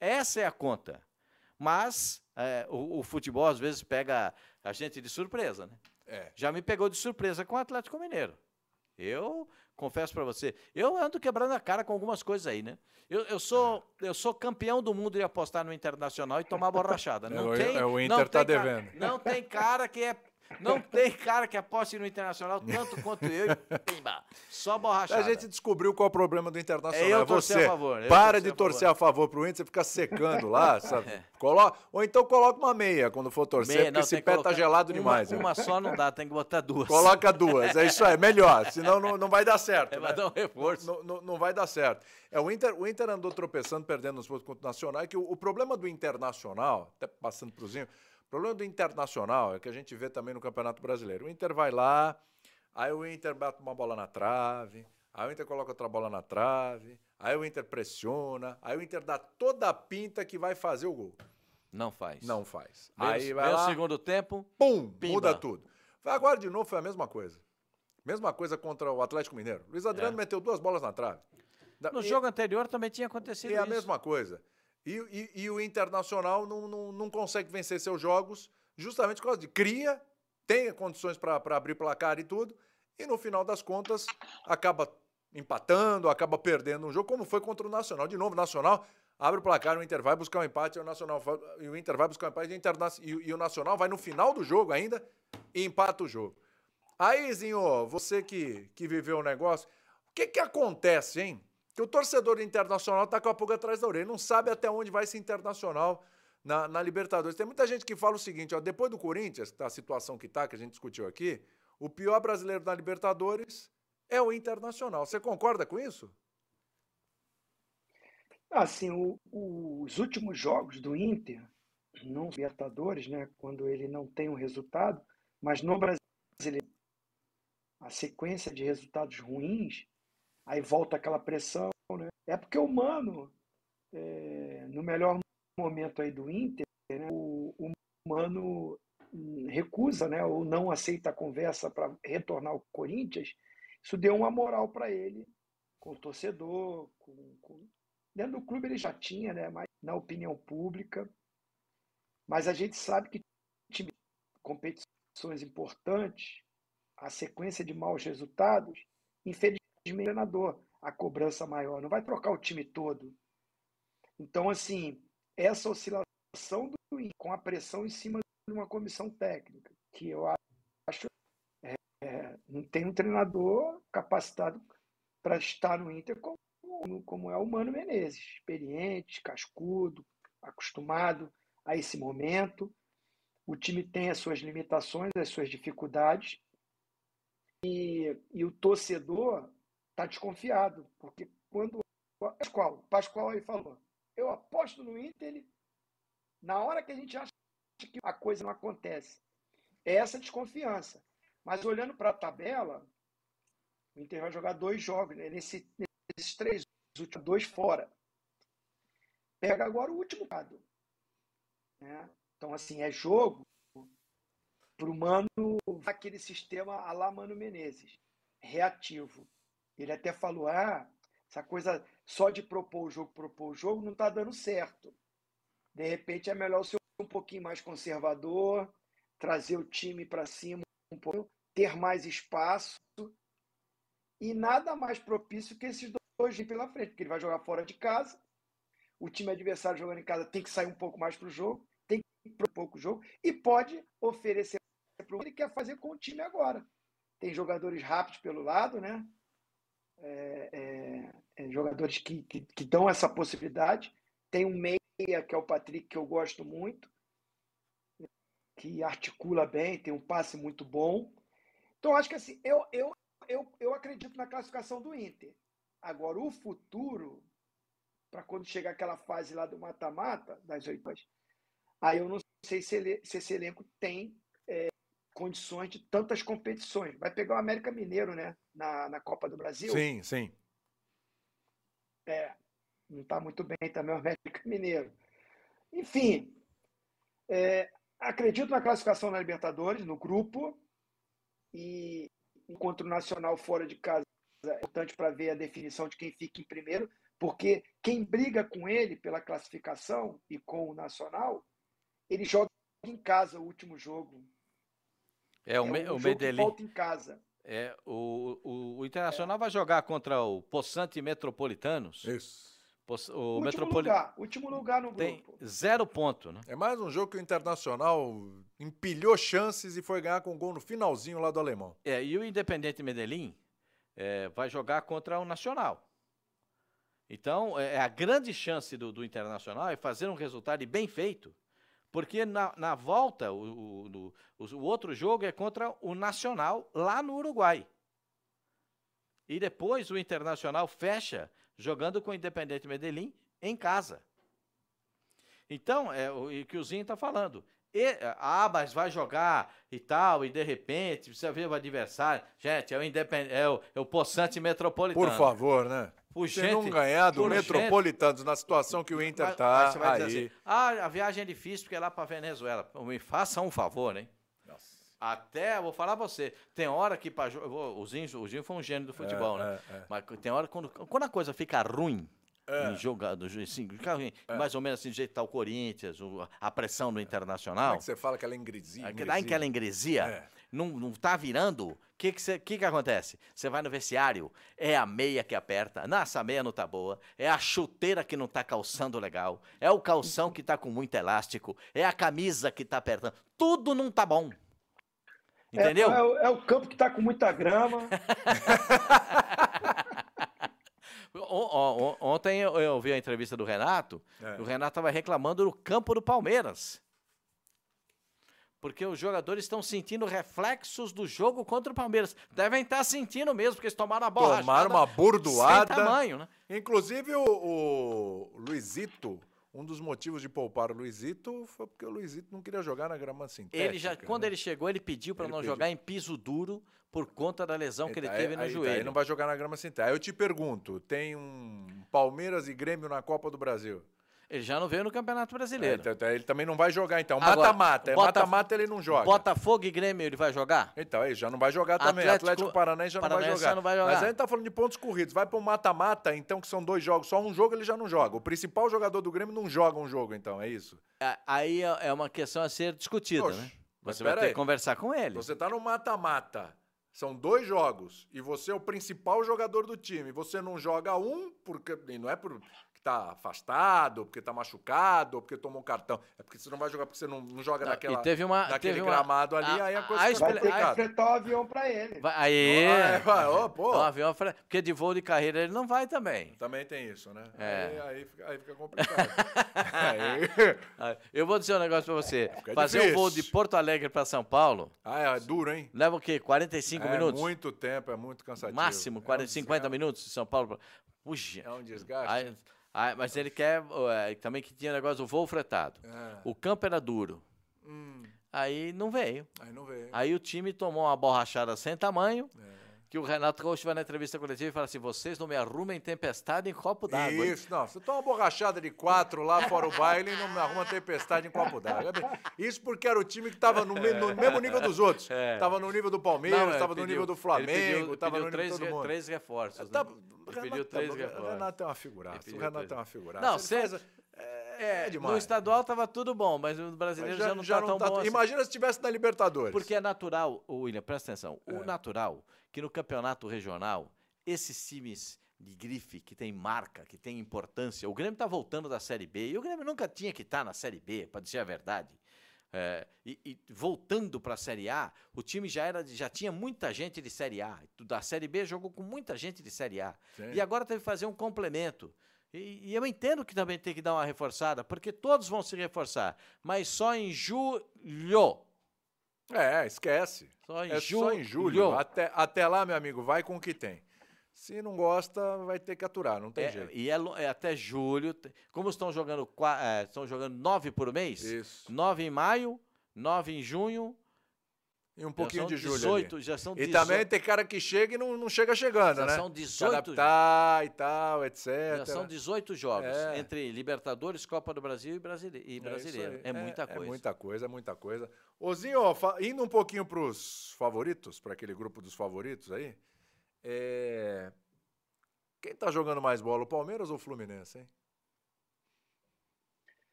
Essa é a conta. Mas é, o, o, futebol às vezes pega a gente de surpresa, né? É. Já me pegou de surpresa com o Atlético Mineiro. Eu confesso para você, eu ando quebrando a cara com algumas coisas aí, né? Eu, eu, sou, eu sou campeão do mundo de apostar no Internacional e tomar borrachada. Não é, tem, é, o Inter tá devendo. não tem cara que é não tem cara que aposte no Internacional tanto quanto eu e pimba, só borrachada. A gente descobriu qual é o problema do Internacional. É eu é você. A favor, Para de torcer a favor pro Inter, você fica secando lá, sabe? É. Coloca, ou então coloca uma meia quando for torcer, meia, porque não, esse pé tá gelado uma, demais. Uma, só não dá, tem que botar duas. Coloca duas, é isso aí, melhor, senão não, não vai dar certo. É, né? vai dar um reforço. Não, não, não, vai dar certo. É, o, Inter, o Inter andou tropeçando, perdendo nos pontos contra o Nacional, que o, o problema do Internacional, até passando pro Zinho, o problema do Internacional é que a gente vê também no Campeonato Brasileiro. O Inter vai lá, aí o Inter bate uma bola na trave, aí o Inter coloca outra bola na trave, aí o Inter pressiona, aí o Inter dá toda a pinta que vai fazer o gol. Não faz. Não faz. Meio, aí vai lá, segundo tempo, pum, pimba. muda tudo. Agora de novo foi a mesma coisa. Mesma coisa contra o Atlético Mineiro. Luiz Adriano é. meteu duas bolas na trave. No e, jogo anterior também tinha acontecido isso. E a mesma coisa. E, e, e o Internacional não, não, não consegue vencer seus jogos justamente por causa de cria, tem condições para abrir placar e tudo, e no final das contas acaba empatando, acaba perdendo um jogo, como foi contra o Nacional. De novo, o Nacional abre o placar, o Inter vai buscar um empate, o Nacional e o Inter vai buscar um empate, e, e, o Nacional vai no final do jogo ainda e empata o jogo. Aí, Zinho, você que, que viveu o negócio, o que que acontece, hein? Que o torcedor internacional está com a pulga atrás da orelha, não sabe até onde vai esse internacional na, na, Libertadores. Tem muita gente que fala o seguinte: ó, depois do Corinthians, tá a situação que está, que a gente discutiu aqui, o pior brasileiro na Libertadores é o Internacional. Você concorda com isso? Assim, o, os últimos jogos do Inter, não Libertadores, né, quando ele não tem um resultado, mas no brasileiro, a sequência de resultados ruins aí volta aquela pressão, né? É porque o Mano, é, no melhor momento aí do Inter, né, o, o Mano recusa, né, ou não aceita a conversa para retornar ao Corinthians, isso deu uma moral para ele, com o torcedor, com, com... dentro do clube ele já tinha, né, mas na opinião pública. Mas a gente sabe que time, competições importantes, a sequência de maus resultados, infelizmente treinador, a cobrança maior, não vai trocar o time todo. Então, assim, essa oscilação do com a pressão em cima de uma comissão técnica, que eu acho é, é, não tem um treinador capacitado para estar no Inter como, como é o Mano Menezes, experiente, cascudo, acostumado a esse momento. O time tem as suas limitações, as suas dificuldades, e, e o torcedor está desconfiado, porque quando Pascoal, Pascoal aí falou, eu aposto no Inter, ele, na hora que a gente acha que a coisa não acontece, é essa desconfiança. Mas olhando para a tabela, o Inter vai jogar dois jogos, né? Nesse, nesses três, os últimos dois fora. Pega agora o último lado. Né? Então, assim, é jogo para o Mano, aquele sistema a lá Mano Menezes, reativo. Ele até falou: ah, essa coisa só de propor o jogo, propor o jogo, não está dando certo. De repente é melhor ser um pouquinho mais conservador, trazer o time para cima um pouco, ter mais espaço e nada mais propício que esses dois pela frente, porque ele vai jogar fora de casa, o time adversário jogando em casa tem que sair um pouco mais para o jogo, tem que um pouco o jogo e pode oferecer para o que ele quer fazer com o time agora. Tem jogadores rápidos pelo lado, né? É, é, é, jogadores que, que, que, dão essa possibilidade. Tem um meia, que é o Patrick, que eu gosto muito, que articula bem, tem um passe muito bom. Então, acho que assim, eu, eu, eu, eu acredito na classificação do Inter. Agora, o futuro, para quando chegar aquela fase lá do mata-mata, das oitavas, aí eu não sei se, ele, se esse elenco tem é, condições de tantas competições. Vai pegar o América Mineiro, né? Na, na Copa do Brasil. Sim, sim. É, não está muito bem também o América Mineiro. Enfim, é, acredito na classificação na Libertadores, no grupo, e enquanto o Nacional fora de casa é importante para ver a definição de quem fica em primeiro, porque quem briga com ele pela classificação e com o Nacional, ele joga em casa o último jogo. É, o, é um o Medellín. Volta em casa. É, o, o, o Internacional é. vai jogar contra o Poçante Metropolitanos. Isso. O último, Metropoli... lugar, último lugar no grupo. Tem zero ponto, né? É mais um jogo que o Internacional empilhou chances e foi ganhar com um gol no finalzinho lá do alemão. É, e o Independente Medellín é, vai jogar contra o Nacional. Então, é, é a grande chance do, do Internacional é fazer um resultado bem feito porque na, na volta, o, o, o, outro jogo é contra o Nacional, lá no Uruguai. E depois o Internacional fecha jogando com o Independente Medellín em casa. Então, é o que o Zinho está falando. E, ah, mas vai jogar e tal, e de repente precisa ver o adversário. Gente, é o é o, é o Poçante Metropolitano. Por favor, né? Você não ganhar do Metropolitanos na situação que o Inter está aí. Assim, ah, a viagem é difícil porque é lá para Venezuela. Me faça um favor, hein? Nossa. Até, vou falar pra você, tem hora que para o Zinho, o Zinho foi um gênio do futebol, é, né? É, é. Mas tem hora quando, quando a coisa fica ruim, é. em jogado, assim, é. mais ou menos assim, do jeito que tá o Corinthians, a pressão no Internacional. Como é que você fala aquela ingresia? ingresia. Dá aquela ingresia. É não, não tá virando, o que que, que que acontece? Você vai no vestiário, é a meia que aperta, nossa, a meia não tá boa, é a chuteira que não tá calçando legal, é o calção que tá com muito elástico, é a camisa que tá apertando, tudo não tá bom. Entendeu? É, é, é o campo que tá com muita grama. Ontem eu ouvi a entrevista do Renato, é. o Renato estava reclamando do campo do Palmeiras. Porque os jogadores estão sentindo reflexos do jogo contra o Palmeiras. Devem estar sentindo mesmo, porque eles tomaram a bola. Tomaram uma bordoada. Sem tamanho, né? Inclusive o, o Luizito, um dos motivos de poupar o Luizito foi porque o Luizito não queria jogar na grama sintética. Ele já, quando né? ele chegou, ele pediu para não pediu. jogar em piso duro por conta da lesão que ele teve no aí, joelho. Aí não vai jogar na grama sintética. Aí eu te pergunto, tem um Palmeiras e Grêmio na Copa do Brasil. Ele já não veio no Campeonato Brasileiro. É, então, ele também não vai jogar, então. Mata-mata. Mata-mata ele não joga. Botafogo e Grêmio ele vai jogar? Então, ele já não vai jogar também. Atlético, Atlético Paranaense já Paranaense não, vai jogar. não vai jogar. Mas a gente tá falando de pontos corridos. Vai para o mata-mata, então, que são dois jogos. Só um jogo ele já não joga. O principal jogador do Grêmio não joga um jogo, então, é isso? É, aí é, é uma questão a ser discutida, Oxe, né? Você vai ter aí. que conversar com ele. Você tá no mata-mata. são dois jogos e você é o principal jogador do time, você não joga um, porque e não é por que tá afastado, porque tá machucado, porque tomou um cartão. É porque você não vai jogar porque você não, não joga não, naquela, teve uma, naquele teve gramado uma, ali, a, aí a coisa a, fica vai ter que enfrentar o avião pra ele. Vai, aí, oh, vai, oh, pô. O avião, porque de voo de carreira ele não vai também. Também tem isso, né? É. Aí, aí, fica, aí fica complicado. aí... Eu vou dizer um negócio pra você. É Fazer difícil. um voo de Porto Alegre pra São Paulo... Ah, é duro, hein? Leva o quê? 45 é minutos? É muito tempo, é muito cansativo. Máximo, 40, é um 50 minutos de São Paulo. É um desgaste. Aí, ah, mas ele quer é, também que tinha negócio do voo fretado. É. O campo era duro. Hum. Aí não veio. Aí não veio. Aí o time tomou uma borrachada sem tamanho. É que o Renato Rocha vai na entrevista coletiva e fala assim: vocês não me arrumem tempestade em copo d'água. Isso, não. Você toma uma borrachada de quatro lá fora o baile e não me arruma tempestade em copo d'água. Isso porque era o time que estava no, no, mesmo nível dos outros. Estava é. no nível do Palmeiras, estava no nível do Flamengo, estava no nível três, de todo mundo. três reforços. Tá, né? Ele pediu três reforços. O Renato é uma figuraça. O Renato é uma figuraça. Não, você. É, é no estadual estava tudo bom, mas o brasileiro já, já, não está tão tá, bom. Assim. Imagina se tivesse na Libertadores. Porque é natural, William, presta atenção. É. O natural que no campeonato regional, esses times de grife, que tem marca, que tem importância, o Grêmio está voltando da Série B, e o Grêmio nunca tinha que estar tá na Série B, para dizer a verdade. É, e, e, voltando para a Série A, o time já era já tinha muita gente de Série A. Da Série B jogou com muita gente de Série A. Sim. E agora teve que fazer um complemento. E, e, eu entendo que também tem que dar uma reforçada, porque todos vão se reforçar, mas só em julho. É, esquece. Só em é julho. só em julho. Até, até lá, meu amigo, vai com o que tem. Se não gosta, vai ter que aturar, não tem é, jeito. E é, é, até julho. Como estão jogando, é, estão jogando nove por mês? Isso. Nove em maio, nove em junho, e um pouquinho de julho. 18, ali. já são 18. E também tem cara que chega e não, não chega chegando, já né? São 18. Se adaptar e tal, etc. Já são 18 jogos é. entre Libertadores, Copa do Brasil e, Brasile... e Brasileiro. É, é, muita coisa. É muita coisa, é muita coisa. Ozinho, indo um pouquinho para os favoritos, para aquele grupo dos favoritos aí. É... Quem tá jogando mais bola, o Palmeiras ou o Fluminense, hein?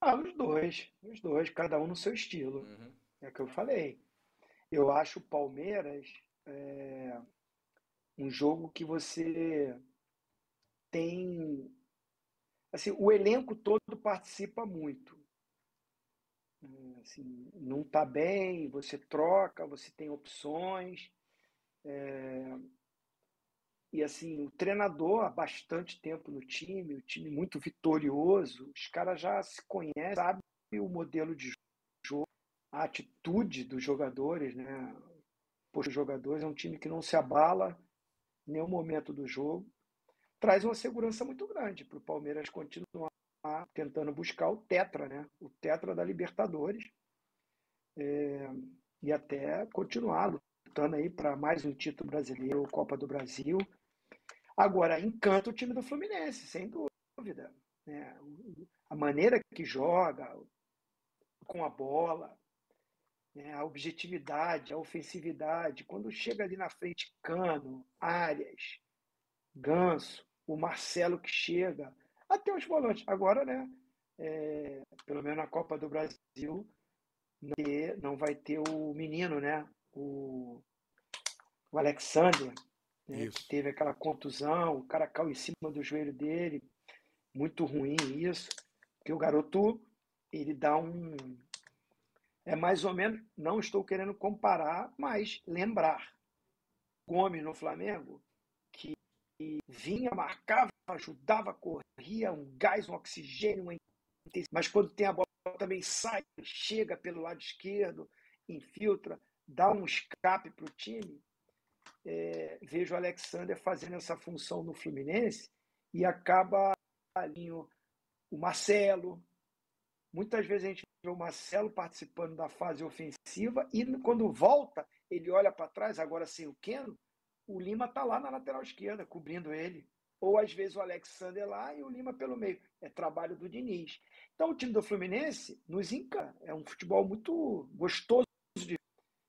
Ah, os dois. Os dois, cada um no seu estilo. Uhum. É o que eu falei. Eu acho o Palmeiras é, um jogo que você tem. Assim, o elenco todo participa muito. Assim, não está bem, você troca, você tem opções. É, e assim, o treinador há bastante tempo no time, o time muito vitorioso, os caras já se conhecem, sabem o modelo de a atitude dos jogadores, né? Os jogadores é um time que não se abala em nenhum momento do jogo, traz uma segurança muito grande para o Palmeiras continuar tentando buscar o tetra, né? O tetra da Libertadores é, e até continuar lutando aí para mais um título brasileiro, Copa do Brasil. Agora encanta o time do Fluminense, sem dúvida. Né? A maneira que joga com a bola, né, a objetividade, a ofensividade. Quando chega ali na frente, Cano, Arias, Ganso, o Marcelo que chega, até os volantes. Agora, né? É, pelo menos na Copa do Brasil, não vai ter o menino, né? O, o Alexander, né, que teve aquela contusão, o cara caiu em cima do joelho dele. Muito ruim isso. Porque o garoto, ele dá um, é mais ou menos, não estou querendo comparar, mas lembrar. Gomes no Flamengo, que vinha, marcava, ajudava, corria, um gás, um oxigênio, uma mas quando tem a bola também sai, chega pelo lado esquerdo, infiltra, dá um escape para o time. É, vejo o Alexander fazendo essa função no Fluminense e acaba o Marcelo. Muitas vezes a gente o Marcelo participando da fase ofensiva e quando volta, ele olha para trás, agora sem o Keno, o Lima está lá na lateral esquerda, cobrindo ele. Ou às vezes o Alexander lá e o Lima pelo meio. É trabalho do Diniz. Então o time do Fluminense nos encanta. É um futebol muito gostoso de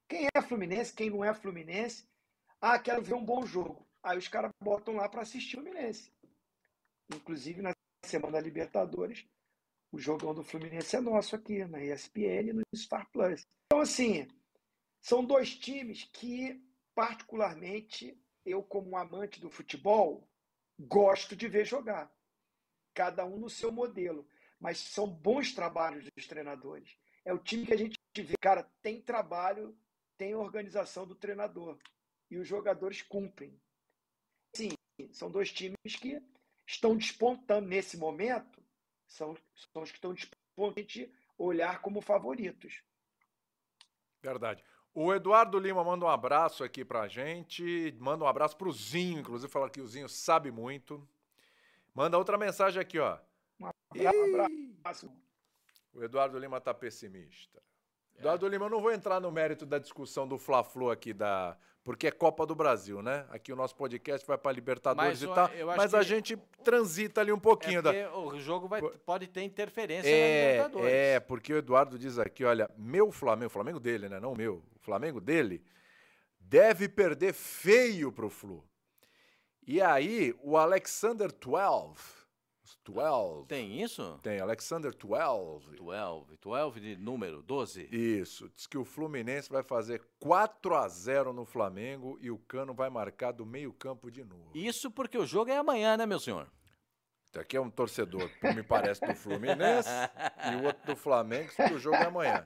Quem é Fluminense, quem não é Fluminense. Ah, quero ver um bom jogo. Aí os caras botam lá para assistir o Fluminense. Inclusive na semana da Libertadores, o jogão do Fluminense é nosso aqui, na ESPN e no Star Plus. Então, assim, são dois times que particularmente, eu como amante do futebol, gosto de ver jogar. Cada um no seu modelo. Mas são bons trabalhos dos treinadores. É o time que a gente vê, cara, tem trabalho, tem organização do treinador. E os jogadores cumprem. Sim, são dois times que estão despontando nesse momento, são, são os que estão despontando a olhar como favoritos. Verdade. O Eduardo Lima manda um abraço aqui pra gente, manda um abraço pro Zinho, inclusive fala que o Zinho sabe muito. Manda outra mensagem aqui, ó. Um abraço. O Eduardo Lima tá pessimista. É. Eduardo Lima, eu não vou entrar no mérito da discussão do Fla-Flu aqui da porque é Copa do Brasil, né? Aqui o nosso podcast vai para Libertadores mas, e tal, mas a gente transita ali um pouquinho. É da... O jogo vai, pode ter interferência é, na Libertadores. É, porque o Eduardo diz aqui, olha, meu Flamengo, o Flamengo dele, né? Não o meu, o Flamengo dele deve perder feio pro Flu. E aí, o Alexander 12 12. Tem isso? Tem, Alexander 12. 12, 12 de número, 12. Isso, diz que o Fluminense vai fazer 4 a 0 no Flamengo e o Cano vai marcar do meio campo de novo. Isso porque o jogo é amanhã, né, meu senhor? Aqui é um torcedor, me parece, do Fluminense e o outro do Flamengo, que o jogo é amanhã.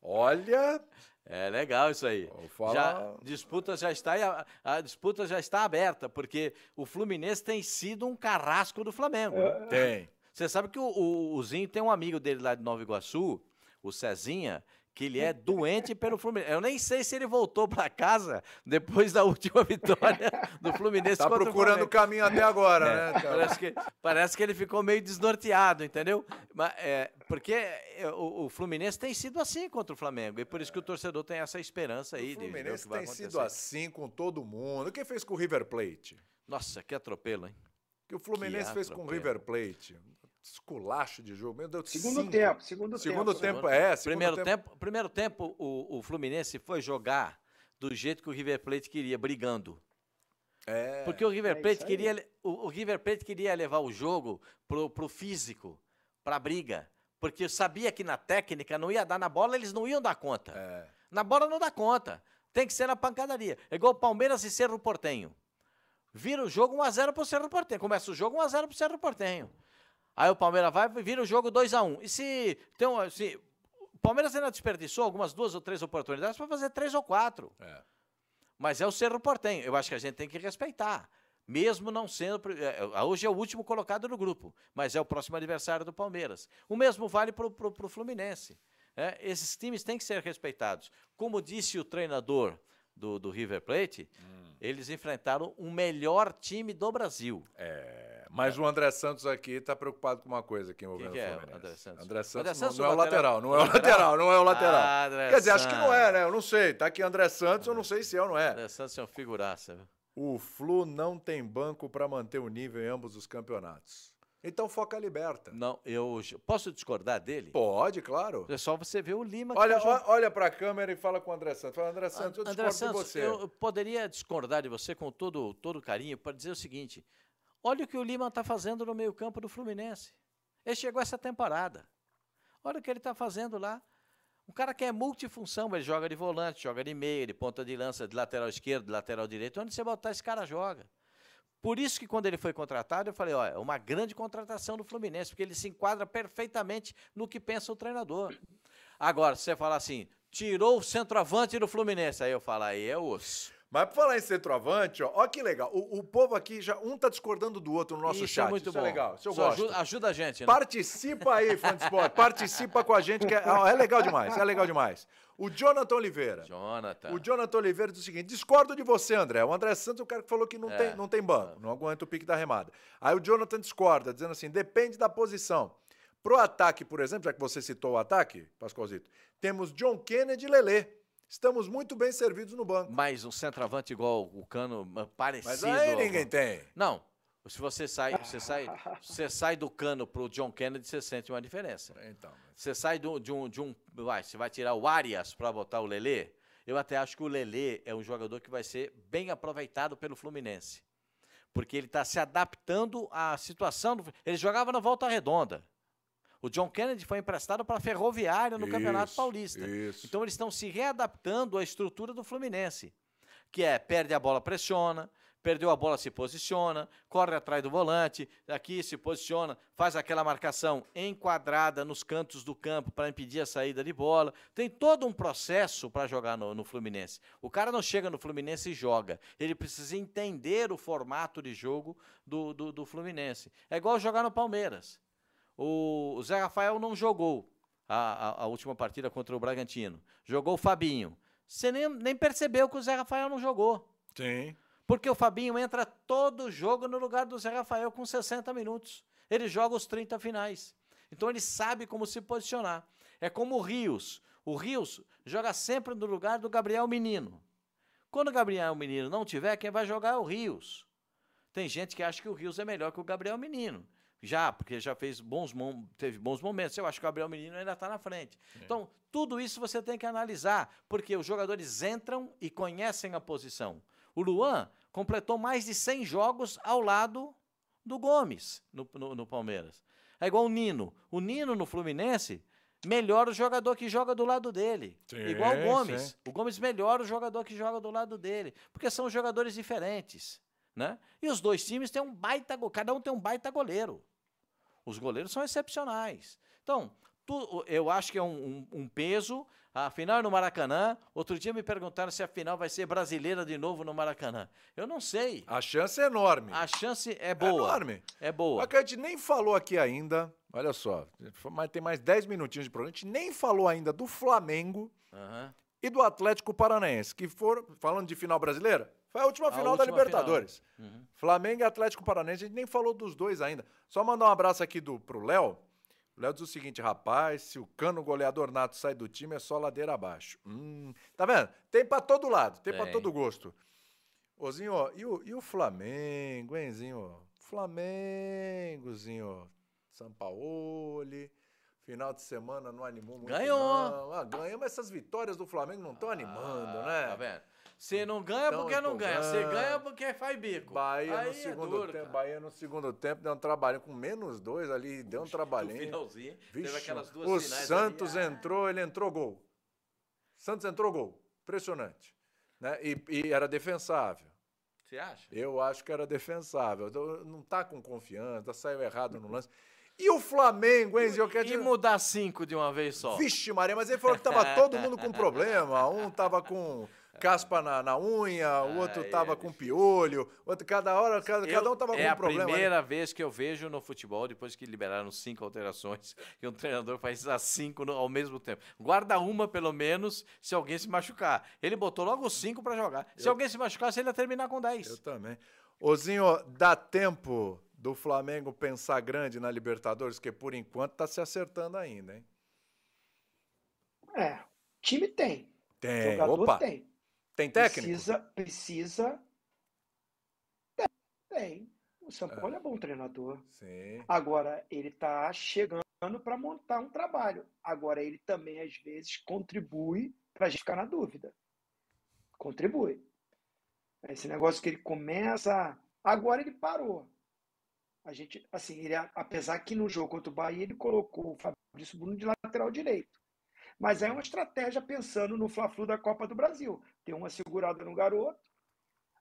Olha, é legal isso aí. Já, disputa já está a, a, disputa já está aberta porque o Fluminense tem sido um carrasco do Flamengo. É. Tem. Você sabe que o, o, o Zinho tem um amigo dele lá de Nova Iguaçu, o Cezinha, que ele é doente pelo Fluminense. Eu nem sei se ele voltou para casa depois da última vitória do Fluminense. Tá procurando o caminho até agora, é, né? Parece que, parece que ele ficou meio desnorteado, entendeu? Mas, é, porque é, o, o, Fluminense tem sido assim contra o Flamengo. E por isso que o torcedor tem essa esperança aí. O Fluminense tem sido assim com todo mundo. O que fez com o River Plate? Nossa, que atropelo, hein? O que o Fluminense que fez com o River Plate? Esculacho de jogo. Meu Deus, segundo cinco. tempo, segundo, segundo tempo. tempo. é, segundo primeiro tempo. tempo. Primeiro tempo, o, o Fluminense foi jogar do jeito que o River Plate queria, brigando. É, Porque o River é Plate é queria o, o, River Plate queria levar o jogo pro, pro físico, pra briga. Porque eu sabia que na técnica não ia dar na bola, eles não iam dar conta. É. Na bola não dá conta. Tem que ser na pancadaria. É igual Palmeiras e Cerro Portenho. Vira o jogo 1x0 pro Cerro Portenho. Começa o jogo 1x0 pro Cerro Portenho. Aí o Palmeiras vai e vira o jogo 2 a 1 um. E se tem um, se, o Palmeiras ainda desperdiçou algumas duas ou três oportunidades para fazer três ou quatro. É. Mas é o Cerro Portenho. Eu acho que a gente tem que respeitar. Mesmo não sendo. É, é, hoje é o último colocado no grupo, mas é o próximo adversário do Palmeiras. O mesmo vale para o Fluminense. É, esses times têm que ser respeitados. Como disse o treinador do, do River Plate, hum. eles enfrentaram o melhor time do Brasil. É. Mas o André Santos aqui está preocupado com uma coisa aqui envolvendo que que é, o André Santos? André Santos, André Santos não, não, é o lateral, não é o lateral, não é o lateral. Ah, Quer dizer, acho que não é, né? Eu não sei. Tá aqui André Santos, eu não sei se é ou não é. André Santos é um figuraça. O Flu não tem banco para manter o nível em ambos os campeonatos. Então foca a liberta. Não, eu posso discordar dele? Pode, claro. É só você ver o Lima. Olha, tá olha para a câmera e fala com o André Santos. Fala, André Santos, eu André Santos, de você. Eu poderia discordar de você com todo, todo carinho para dizer o seguinte: Olha o que o Lima está fazendo no meio-campo do Fluminense. Ele chegou essa temporada. Olha o que ele está fazendo lá. Um cara que é multifunção, ele joga de volante, joga de meio, de ponta de lança, de lateral esquerdo, de lateral direito. Onde você botar esse cara joga. Por isso que quando ele foi contratado, eu falei, olha, é uma grande contratação do Fluminense, porque ele se enquadra perfeitamente no que pensa o treinador. Agora, se você falar assim, tirou o centroavante do Fluminense, aí eu falo, aí é osso. Mas pra falar em centroavante, ó, ó que legal. O, o povo aqui já um tá discordando do outro no nosso isso chat. É muito isso bom. é legal. Isso eu gosto. Ajuda, ajuda, a gente, né? Participa aí, fã de esporte. Participa com a gente, que é, é, legal demais. É legal demais. O Jonathan Oliveira. Jonathan. O Jonathan Oliveira diz o seguinte: discordo de você, André. O André Santos é o cara que falou que não, é. tem, não tem banco, não aguenta o pique da remada. Aí o Jonathan discorda, dizendo assim: depende da posição. Pro ataque, por exemplo, já que você citou o ataque, Pascoalzito, temos John Kennedy e Lelê. Estamos muito bem servidos no banco. Mas um centroavante igual o Cano, parecido. Mas aí ninguém tem. Não. Se você sai, você sai, você sai do Cano para o John Kennedy, você sente uma diferença. Então. Você sai do, de um, de um, vai, você vai tirar o Arias para botar o Lelê. Eu até acho que o Lelê é um jogador que vai ser bem aproveitado pelo Fluminense, porque ele está se adaptando à situação. Do, ele jogava na Volta Redonda. O John Kennedy foi emprestado para a Ferroviária no isso, Campeonato Paulista. Isso. Então eles estão se readaptando à estrutura do Fluminense. que é perde a bola, pressiona, perdeu a bola, se posiciona, corre atrás do volante, aqui se posiciona, faz aquela marcação enquadrada nos cantos do campo para impedir a saída de bola. Tem todo um processo para jogar no, no, Fluminense. O cara não chega no Fluminense e joga. Ele precisa entender o formato de jogo do, do, do Fluminense. É igual jogar no Palmeiras. O, Zé Rafael não jogou a, a, a última partida contra o Bragantino. Jogou o Fabinho. Você nem, nem percebeu que o Zé Rafael não jogou. Sim. Porque o Fabinho entra todo jogo no lugar do Zé Rafael com 60 minutos. Ele joga os 30 finais. Então ele sabe como se posicionar. É como o Rios. O Rios joga sempre no lugar do Gabriel Menino. Quando o Gabriel Menino não tiver, quem vai jogar é o Rios. Tem gente que acha que o Rios é melhor que o Gabriel Menino. Já, porque já fez bons teve bons momentos. Eu acho que o Gabriel Menino ainda está na frente. É. Então, tudo isso você tem que analisar, porque os jogadores entram e conhecem a posição. O Luan completou mais de 100 jogos ao lado do Gomes no, no, no Palmeiras. É igual o Nino. O Nino no Fluminense melhora o jogador que joga do lado dele. Sim, igual o Gomes. Sim. O Gomes melhora o jogador que joga do lado dele. Porque são jogadores diferentes. Né? E os dois times têm um baita. Cada um tem um baita goleiro. Os goleiros são excepcionais. Então, tu, eu acho que é um, um, um peso a final é no Maracanã. Outro dia me perguntaram se a final vai ser brasileira de novo no Maracanã. Eu não sei. A chance é enorme. A chance é boa. É enorme. É boa. Mas que a gente nem falou aqui ainda. Olha só, mas tem mais 10 minutinhos de programa. A gente nem falou ainda do Flamengo uhum. e do Atlético Paranaense, que foram, falando de final brasileira, foi a última a final última da Libertadores. Uhum. Flamengo e Atlético Paranaense, a gente nem falou dos dois ainda. Só mandar um abraço aqui do, pro Léo. O Léo diz o seguinte, rapaz, se o cano goleador nato sai do time, é só ladeira abaixo. Hum, tá vendo? Tem para todo lado, tem, tem. para todo gosto. Ô, ó, e o, e o Flamengo, hein, Zinho? Flamengozinho, Sampaoli, final de semana não animou muito. Ganhou! Não. Ah, ganhamos essas vitórias do Flamengo não estão ah, animando, né? Tá vendo? Você não ganha porque não ganha, você ganha porque faz bico. Bahia Aí no é segundo é duro, tempo, Bahia no segundo tempo deu um trabalho com menos dois ali, deu um trabalhinho. No finalzinho, Vixe, teve aquelas duas o Santos ali, entrou, ele entrou gol. Santos entrou gol, impressionante, né? E, e era defensável. Você acha? Eu acho que era defensável. Então, não tá com confiança, saiu errado no lance. E o Flamengo, hein, Zio? E mudar cinco de uma vez só? Vixe, Maria, mas ele falou que tava todo mundo com problema. Um tava com caspa na, na unha, o outro ah, tava é. com piolho, outro, cada hora, cada, eu, cada um tava com um problema. É a primeira vez que eu vejo no futebol, depois que liberaram cinco alterações, que um treinador faz as cinco no, ao mesmo tempo. Guarda uma, pelo menos, se alguém se machucar. Ele botou logo cinco para jogar. Eu, se alguém se machucasse, ele ia terminar com dez. Eu também. Ozinho, dá tempo do Flamengo pensar grande na Libertadores, que por enquanto tá se acertando ainda, hein? É, time tem. Tem, Jogador opa. tem. Tem técnico? Precisa. precisa... Tem. O São Paulo é. é bom treinador. Sim. Agora, ele está chegando para montar um trabalho. Agora, ele também, às vezes, contribui para a gente ficar na dúvida. Contribui. Esse negócio que ele começa. Agora ele parou. A gente, assim, ele, apesar que no jogo contra o Bahia ele colocou o Fabrício Bruno de lateral direito. Mas é uma estratégia pensando no Fla-Flu da Copa do Brasil. Tem uma segurada no garoto.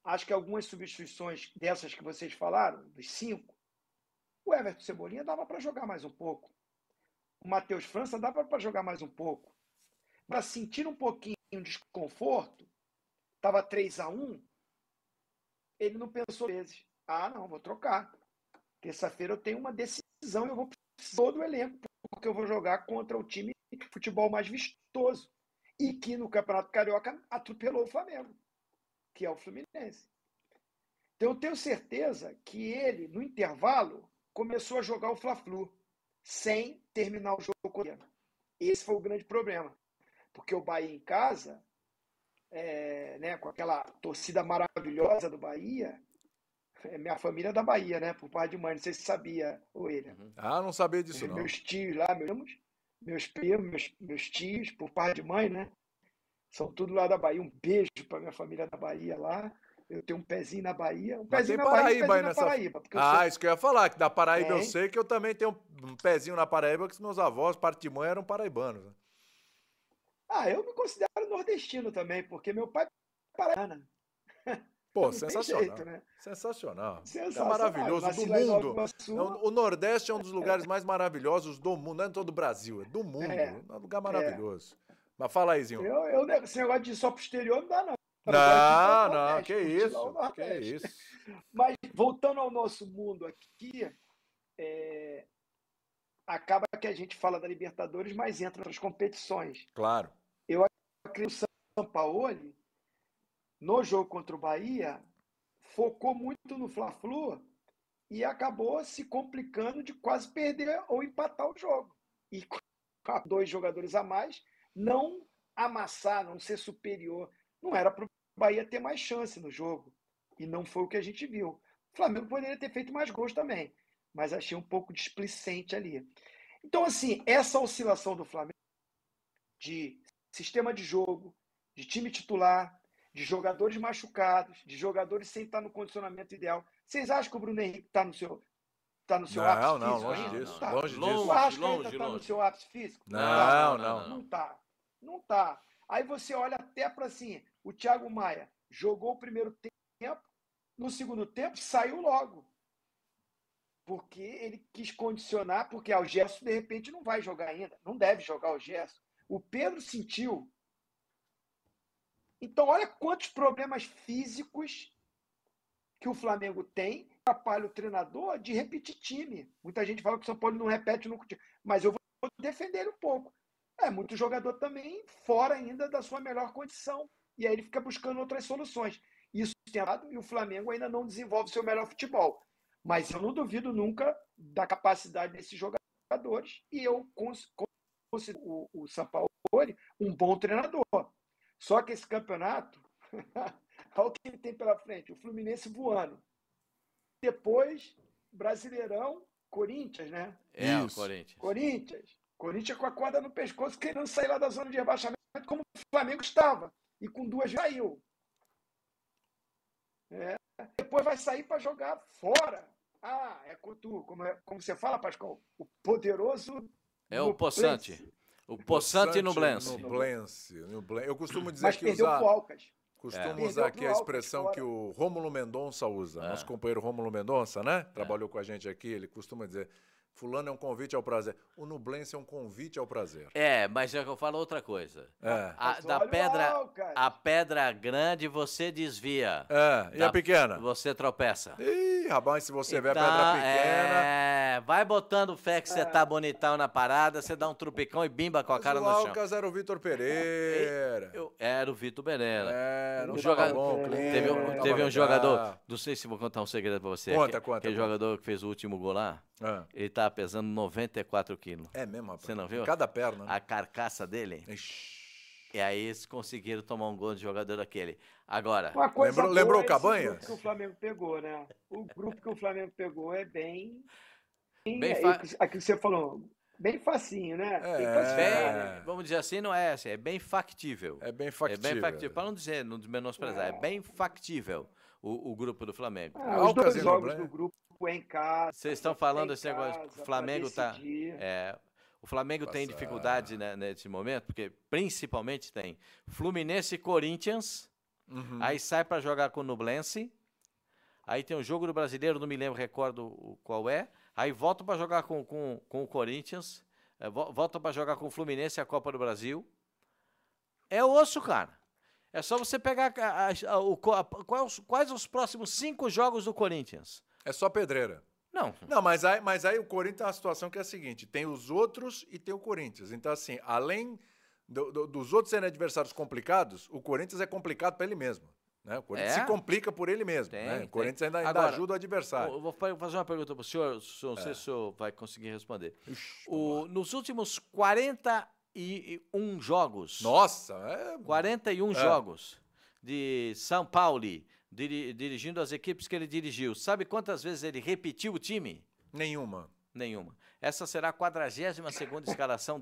Acho que algumas substituições dessas que vocês falaram, dos cinco, o Everton Cebolinha dava para jogar mais um pouco. O Matheus França dava para jogar mais um pouco. Para sentir um pouquinho de desconforto, estava 3 a 1 ele não pensou vezes. Ah, não, vou trocar. Terça-feira eu tenho uma decisão, eu vou precisar do elenco, porque eu vou jogar contra o time futebol mais vistoso. E que no Campeonato Carioca atropelou o Flamengo, que é o Fluminense. Então eu tenho certeza que ele, no intervalo, começou a jogar o Fla-Flu, sem terminar o jogo correndo. Esse foi o grande problema. Porque o Bahia em casa, é, né, com aquela torcida maravilhosa do Bahia, é minha família é da Bahia, né? Por pai de mãe, não sei se sabia, William. Ah, não sabia disso, não. Meus tios lá, meus, meus primos, meus, meus tios, por pai de mãe, né? São tudo lá da Bahia. Um beijo para minha família da Bahia lá. Eu tenho um pezinho na Bahia. Um pezinho na Paraíba, Bahia, um nessa... Paraíba. Ah, isso que eu ia falar, que da Paraíba é. eu sei que eu também tenho um pezinho na Paraíba, que meus avós, parte de mãe, eram paraibanos. Né? Ah, eu me considero nordestino também, porque meu pai é paraibano. Pô, sensacional. Jeito, né? Sensacional. sensacional. É maravilhoso do mundo. O Nordeste é um dos lugares mais maravilhosos do mundo, não é todo o Brasil, é do mundo. É, é um lugar maravilhoso. É. Mas fala aí, Zinho. Eu, eu, esse negócio de só pro exterior não dá, não. Não, não, que isso. Que isso. Mas voltando ao nosso mundo aqui, é, acaba que a gente fala da Libertadores, mas entra outras competições. Claro. Eu acredito que o São Paulo no jogo contra o Bahia, focou muito no Fla-Flu e acabou se complicando de quase perder ou empatar o jogo. E com dois jogadores a mais, não amassar, não ser superior. Não era para o Bahia ter mais chance no jogo. E não foi o que a gente viu. O Flamengo poderia ter feito mais gols também, mas achei um pouco displicente ali. Então, assim, essa oscilação do Flamengo de sistema de jogo, de time titular, de jogadores machucados, de jogadores sem estar no condicionamento ideal. Vocês acham que o Bruno Henrique está no seu está no seu não, ápice não, físico? Longe ainda? disso, não, tá. longe disso. Longe, acha longe, está no seu ápice físico? Não, não, não. Não está. Não está. Aí você olha até para assim, o Thiago Maia jogou o primeiro tempo, no segundo tempo saiu logo. Porque ele quis condicionar, porque ah, o Gerson de repente não vai jogar ainda, não deve jogar o Gerson. O Pedro sentiu então, olha quantos problemas físicos que o Flamengo tem atrapalha o treinador de repetir time. Muita gente fala que o São Paulo não repete no mas eu vou defender ele um pouco. É muito jogador também fora ainda da sua melhor condição. E aí ele fica buscando outras soluções. Isso tem errado e o Flamengo ainda não desenvolve seu melhor futebol. Mas eu não duvido nunca da capacidade desses jogadores. E eu considero o, o Paulo um bom treinador. Só que esse campeonato, olha o que ele tem pela frente: o Fluminense voando. Depois, Brasileirão, Corinthians, né? É, Isso. o Corinthians. Corinthians. Corinthians com a corda no pescoço, querendo sair lá da zona de rebaixamento, como o Flamengo estava. E com duas saiu. É. Depois vai sair para jogar fora. Ah, é tu, como, é, como você fala, Pascal, o poderoso. É o possante. O Poçante Nublense. Nublense. Eu costumo dizer Mas que perdeu usar... o Alcas. Costumo é. usar aqui a expressão que o Rômulo Mendonça usa. É. Nosso companheiro Rômulo Mendonça, né? Trabalhou com a gente aqui, ele costuma dizer Fulano é um convite ao prazer. O Nublense é um convite ao prazer. É, mas é que eu falo outra coisa. É. A, da pedra, a pedra grande você desvia. É, e da, a pequena? Você tropeça. Ih, rapaz, se você então, vê a pedra então, pequena... É, vai botando fé que você é. tá bonitão na parada, você dá um trupicão e bimba com a cara no chão. o Alcas era o Vitor Pereira. Eu, era o Vitor Pereira. É, não um jogador, bom, Teve, um, teve um jogador, não sei se vou contar um segredo pra você. Conta, conta. Aquele conta. jogador que fez o último gol lá. Ah. Ele tá pesando 94 quilos. É mesmo, rapaz? Você não viu? Cada perna. Né? A carcaça dele. Ixi. E aí eles conseguiram tomar um gol de jogador daquele. Agora. lembrou, lembrou o Cabanha? O grupo que o Flamengo pegou, né? O grupo que o Flamengo pegou é bem. Bem, fa... Aquilo que você falou. Bem facinho, né? É, bem facinho, é... Vamos dizer assim, não é assim, é bem factível. É bem factível. É bem factível. Para não dizer, não menosprezar, é, é bem factível o, o grupo do Flamengo. Ah, os dois jogos do grupo em casa. Vocês estão falando esse negócio o Flamengo tá. É, o Flamengo Passar. tem dificuldade né, nesse momento, porque principalmente tem Fluminense e Corinthians. Uhum. Aí sai para jogar com o Nublense. Aí tem o jogo do brasileiro, não me lembro, recordo qual é. Aí volta para jogar com, com, com o Corinthians. É, volta para jogar com o Fluminense a Copa do Brasil. É osso, cara. É só você pegar a, a, o, quais, quais os próximos cinco jogos do Corinthians. É só pedreira. Não. Não, mas aí, mas aí o Corinthians tem uma situação que é a seguinte: tem os outros e tem o Corinthians. Então, assim, além do, do, dos outros serem adversários complicados, o Corinthians é complicado para ele mesmo. Né? O Corinthians é? se complica por ele mesmo. Tem, né? O Corinthians ainda, ainda Agora, ajuda o adversário. Eu vou fazer uma pergunta para o senhor, não sei é. se o senhor vai conseguir responder. Ixi, o, nos últimos 41 jogos. Nossa! É... 41 é. jogos de São Paulo dirigindo as equipes que ele dirigiu. Sabe quantas vezes ele repetiu o time? Nenhuma. Nenhuma. Essa será a 42 segunda escalação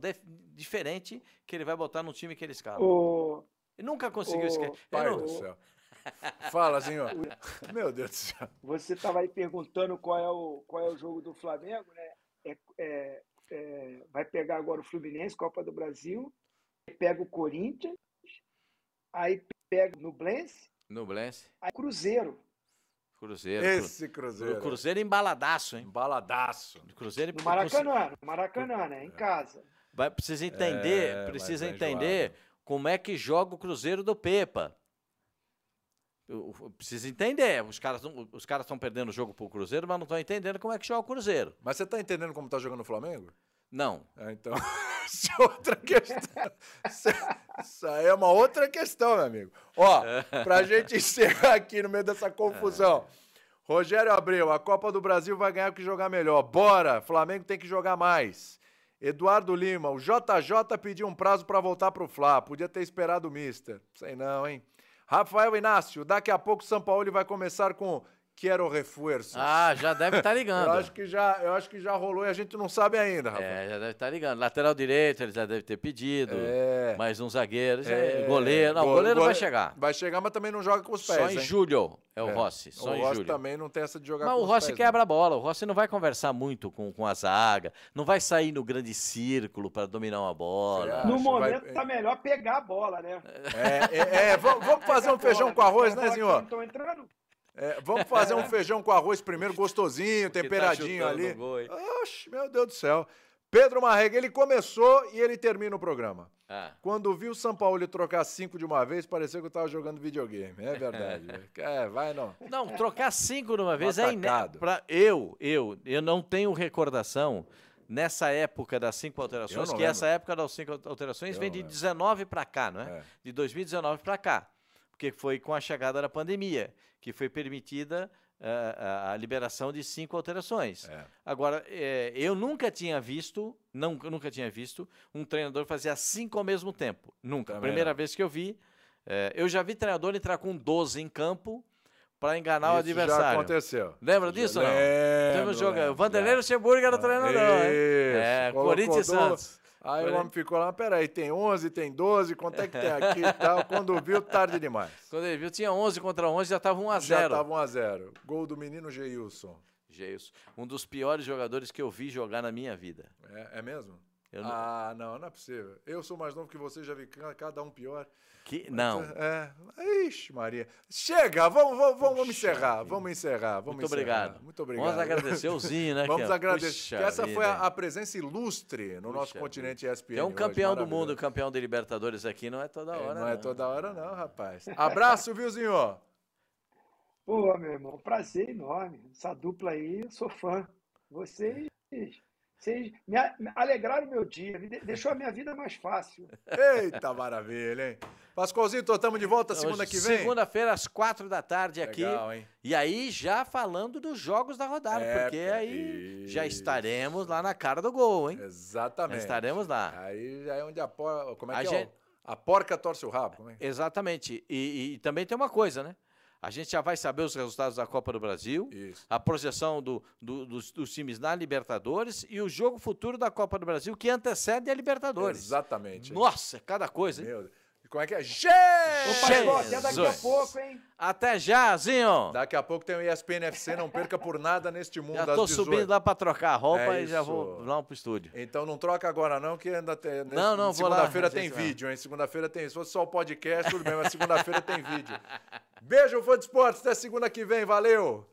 diferente que ele vai botar no time que ele escala. O... Ele nunca conseguiu esquecer. Pai não... do céu. Fala, senhor. Meu Deus do céu. Você estava aí perguntando qual é, o, qual é o jogo do Flamengo, né? É, é, é, vai pegar agora o Fluminense, Copa do Brasil, pega o Corinthians, aí pega o Nublense, Nublense. Aí Cruzeiro. Cruzeiro. Esse Cruzeiro. Cruzeiro embaladaço, hein? Embaladaço. Cruzeiro no Maracanã, no Maracanã, né? Em casa. Vai, precisa entender, é, precisa entender como é que joga o Cruzeiro do Pepa. Precisa entender. Os caras os caras estão perdendo o jogo pro Cruzeiro, mas não estão entendendo como é que joga o Cruzeiro. Mas você está entendendo como está jogando o Flamengo? Não. É, então, isso é outra questão. Isso aí é uma outra questão, meu amigo. Ó, pra gente encerrar aqui no meio dessa confusão. Rogério Abreu, a Copa do Brasil vai ganhar o que jogar melhor. Bora! Flamengo tem que jogar mais. Eduardo Lima, o JJ pediu um prazo para voltar pro Fla. Podia ter esperado o Mister. Sei não, hein? Rafael Inácio, daqui a pouco o São Paulo vai começar com quero reforços. Ah, já deve estar tá ligando. eu, acho que já, eu acho que já rolou e a gente não sabe ainda, rapaz. É, já deve estar tá ligando. Lateral direito, ele já deve ter pedido. É. Mais um zagueiro. É. Goleiro. Não, o goleiro, vai chegar. Vai chegar, mas também não joga com os pés. Só em hein? julho é o é. Rossi. Só o em Rossi julho. também não tem essa de jogar mas com os pés. Mas o Rossi quebra a bola. O Rossi não vai conversar muito com, com a zaga. Não vai sair no grande círculo para dominar uma bola. No momento vai... tá melhor pegar a bola, né? É, é, é vamos fazer um feijão com arroz, né, senhor? Estão entrando. É, vamos fazer um feijão com arroz primeiro, gostosinho, tá temperadinho tá ali. Oxe, meu Deus do céu. Pedro Marrega, ele começou e ele termina o programa. Ah. Quando viu o São Paulo trocar cinco de uma vez, pareceu que eu tava jogando videogame. É verdade. é, vai não. Não, trocar cinco de uma vez é inédito. Eu, eu, eu não tenho recordação nessa época das cinco alterações, que lembro. essa época das cinco alterações eu vem de 19 para cá, não é? é? De 2019 para cá. Porque foi com a chegada da pandemia que foi permitida uh, a liberação de cinco alterações. É. Agora, é, eu nunca tinha visto, não, nunca tinha visto um treinador fazer cinco ao mesmo tempo. Nunca. Também Primeira não. vez que eu vi. É, eu já vi treinador entrar com 12 em campo para enganar Isso o adversário. Já aconteceu. Lembra disso ou não? Lembro, lembro, o Vanderlei Luxemburgo era o treinador. Isso. É, Corinthians Santos. Aí o homem ficou lá, peraí, tem 11, tem 12, quanto é que tem aqui e tal? Quando viu, tarde demais. Quando ele viu, tinha 11 contra 11, já estava 1 a 0 Já estava 1 a 0 Gol do menino Geilson. Geilson. Um dos piores jogadores que eu vi jogar na minha vida. É, é mesmo? Não... Ah, não, não é possível. Eu sou mais novo que você, já vi cada um pior. Que... Não. É. Ixi, Maria. Chega, vamos, vamos, vamos encerrar. Vamos encerrar. Vamos Muito encerrar. obrigado. Muito obrigado. Vamos agradecer o Zinho, né? vamos agradecer. essa foi a, a, presença ilustre no Puxa nosso continente ESPN. É um campeão hoje, do mundo, campeão de Libertadores aqui, não é toda hora. É, não, não, é toda hora, não, rapaz. Abraço, viu, Zinho? Pô, meu irmão, prazer enorme. Essa dupla aí, eu sou fã. Vocês vocês me alegraram meu dia, me deixou a minha vida mais fácil. Eita maravilha, hein? Pascoalzinho, estamos de volta segunda que vem? Segunda-feira, às quatro da tarde aqui. Legal, hein? E aí, já falando dos jogos da rodada, é, porque aí isso. já estaremos lá na cara do gol, hein? Exatamente. Já estaremos lá. Aí já é onde a porca. Como é a que é? gente... é? A porca torce o rabo. É? Exatamente. E, e também tem uma coisa, né? A gente já vai saber os resultados da Copa do Brasil, Isso. a projeção do, do, dos, dos, times na Libertadores e o jogo futuro da Copa do Brasil que antecede a Libertadores. Exatamente. Nossa, cada coisa, hein? Meu Deus. Como é que é? Jesus! Opa, até daqui a pouco, hein? Até já, Zinho! Daqui a pouco tem o ESPN FC, não perca por nada neste mundo. Já tô subindo lá para trocar a roupa é e já vou lá pro estúdio. Então não troca agora não, que ainda tem... Não, não, vou lá. Segunda-feira tem vídeo, hein? Segunda-feira tem... Se fosse só o podcast, tudo bem, mas segunda-feira tem vídeo. Beijo, fã de esportes. Até segunda que vem. Valeu!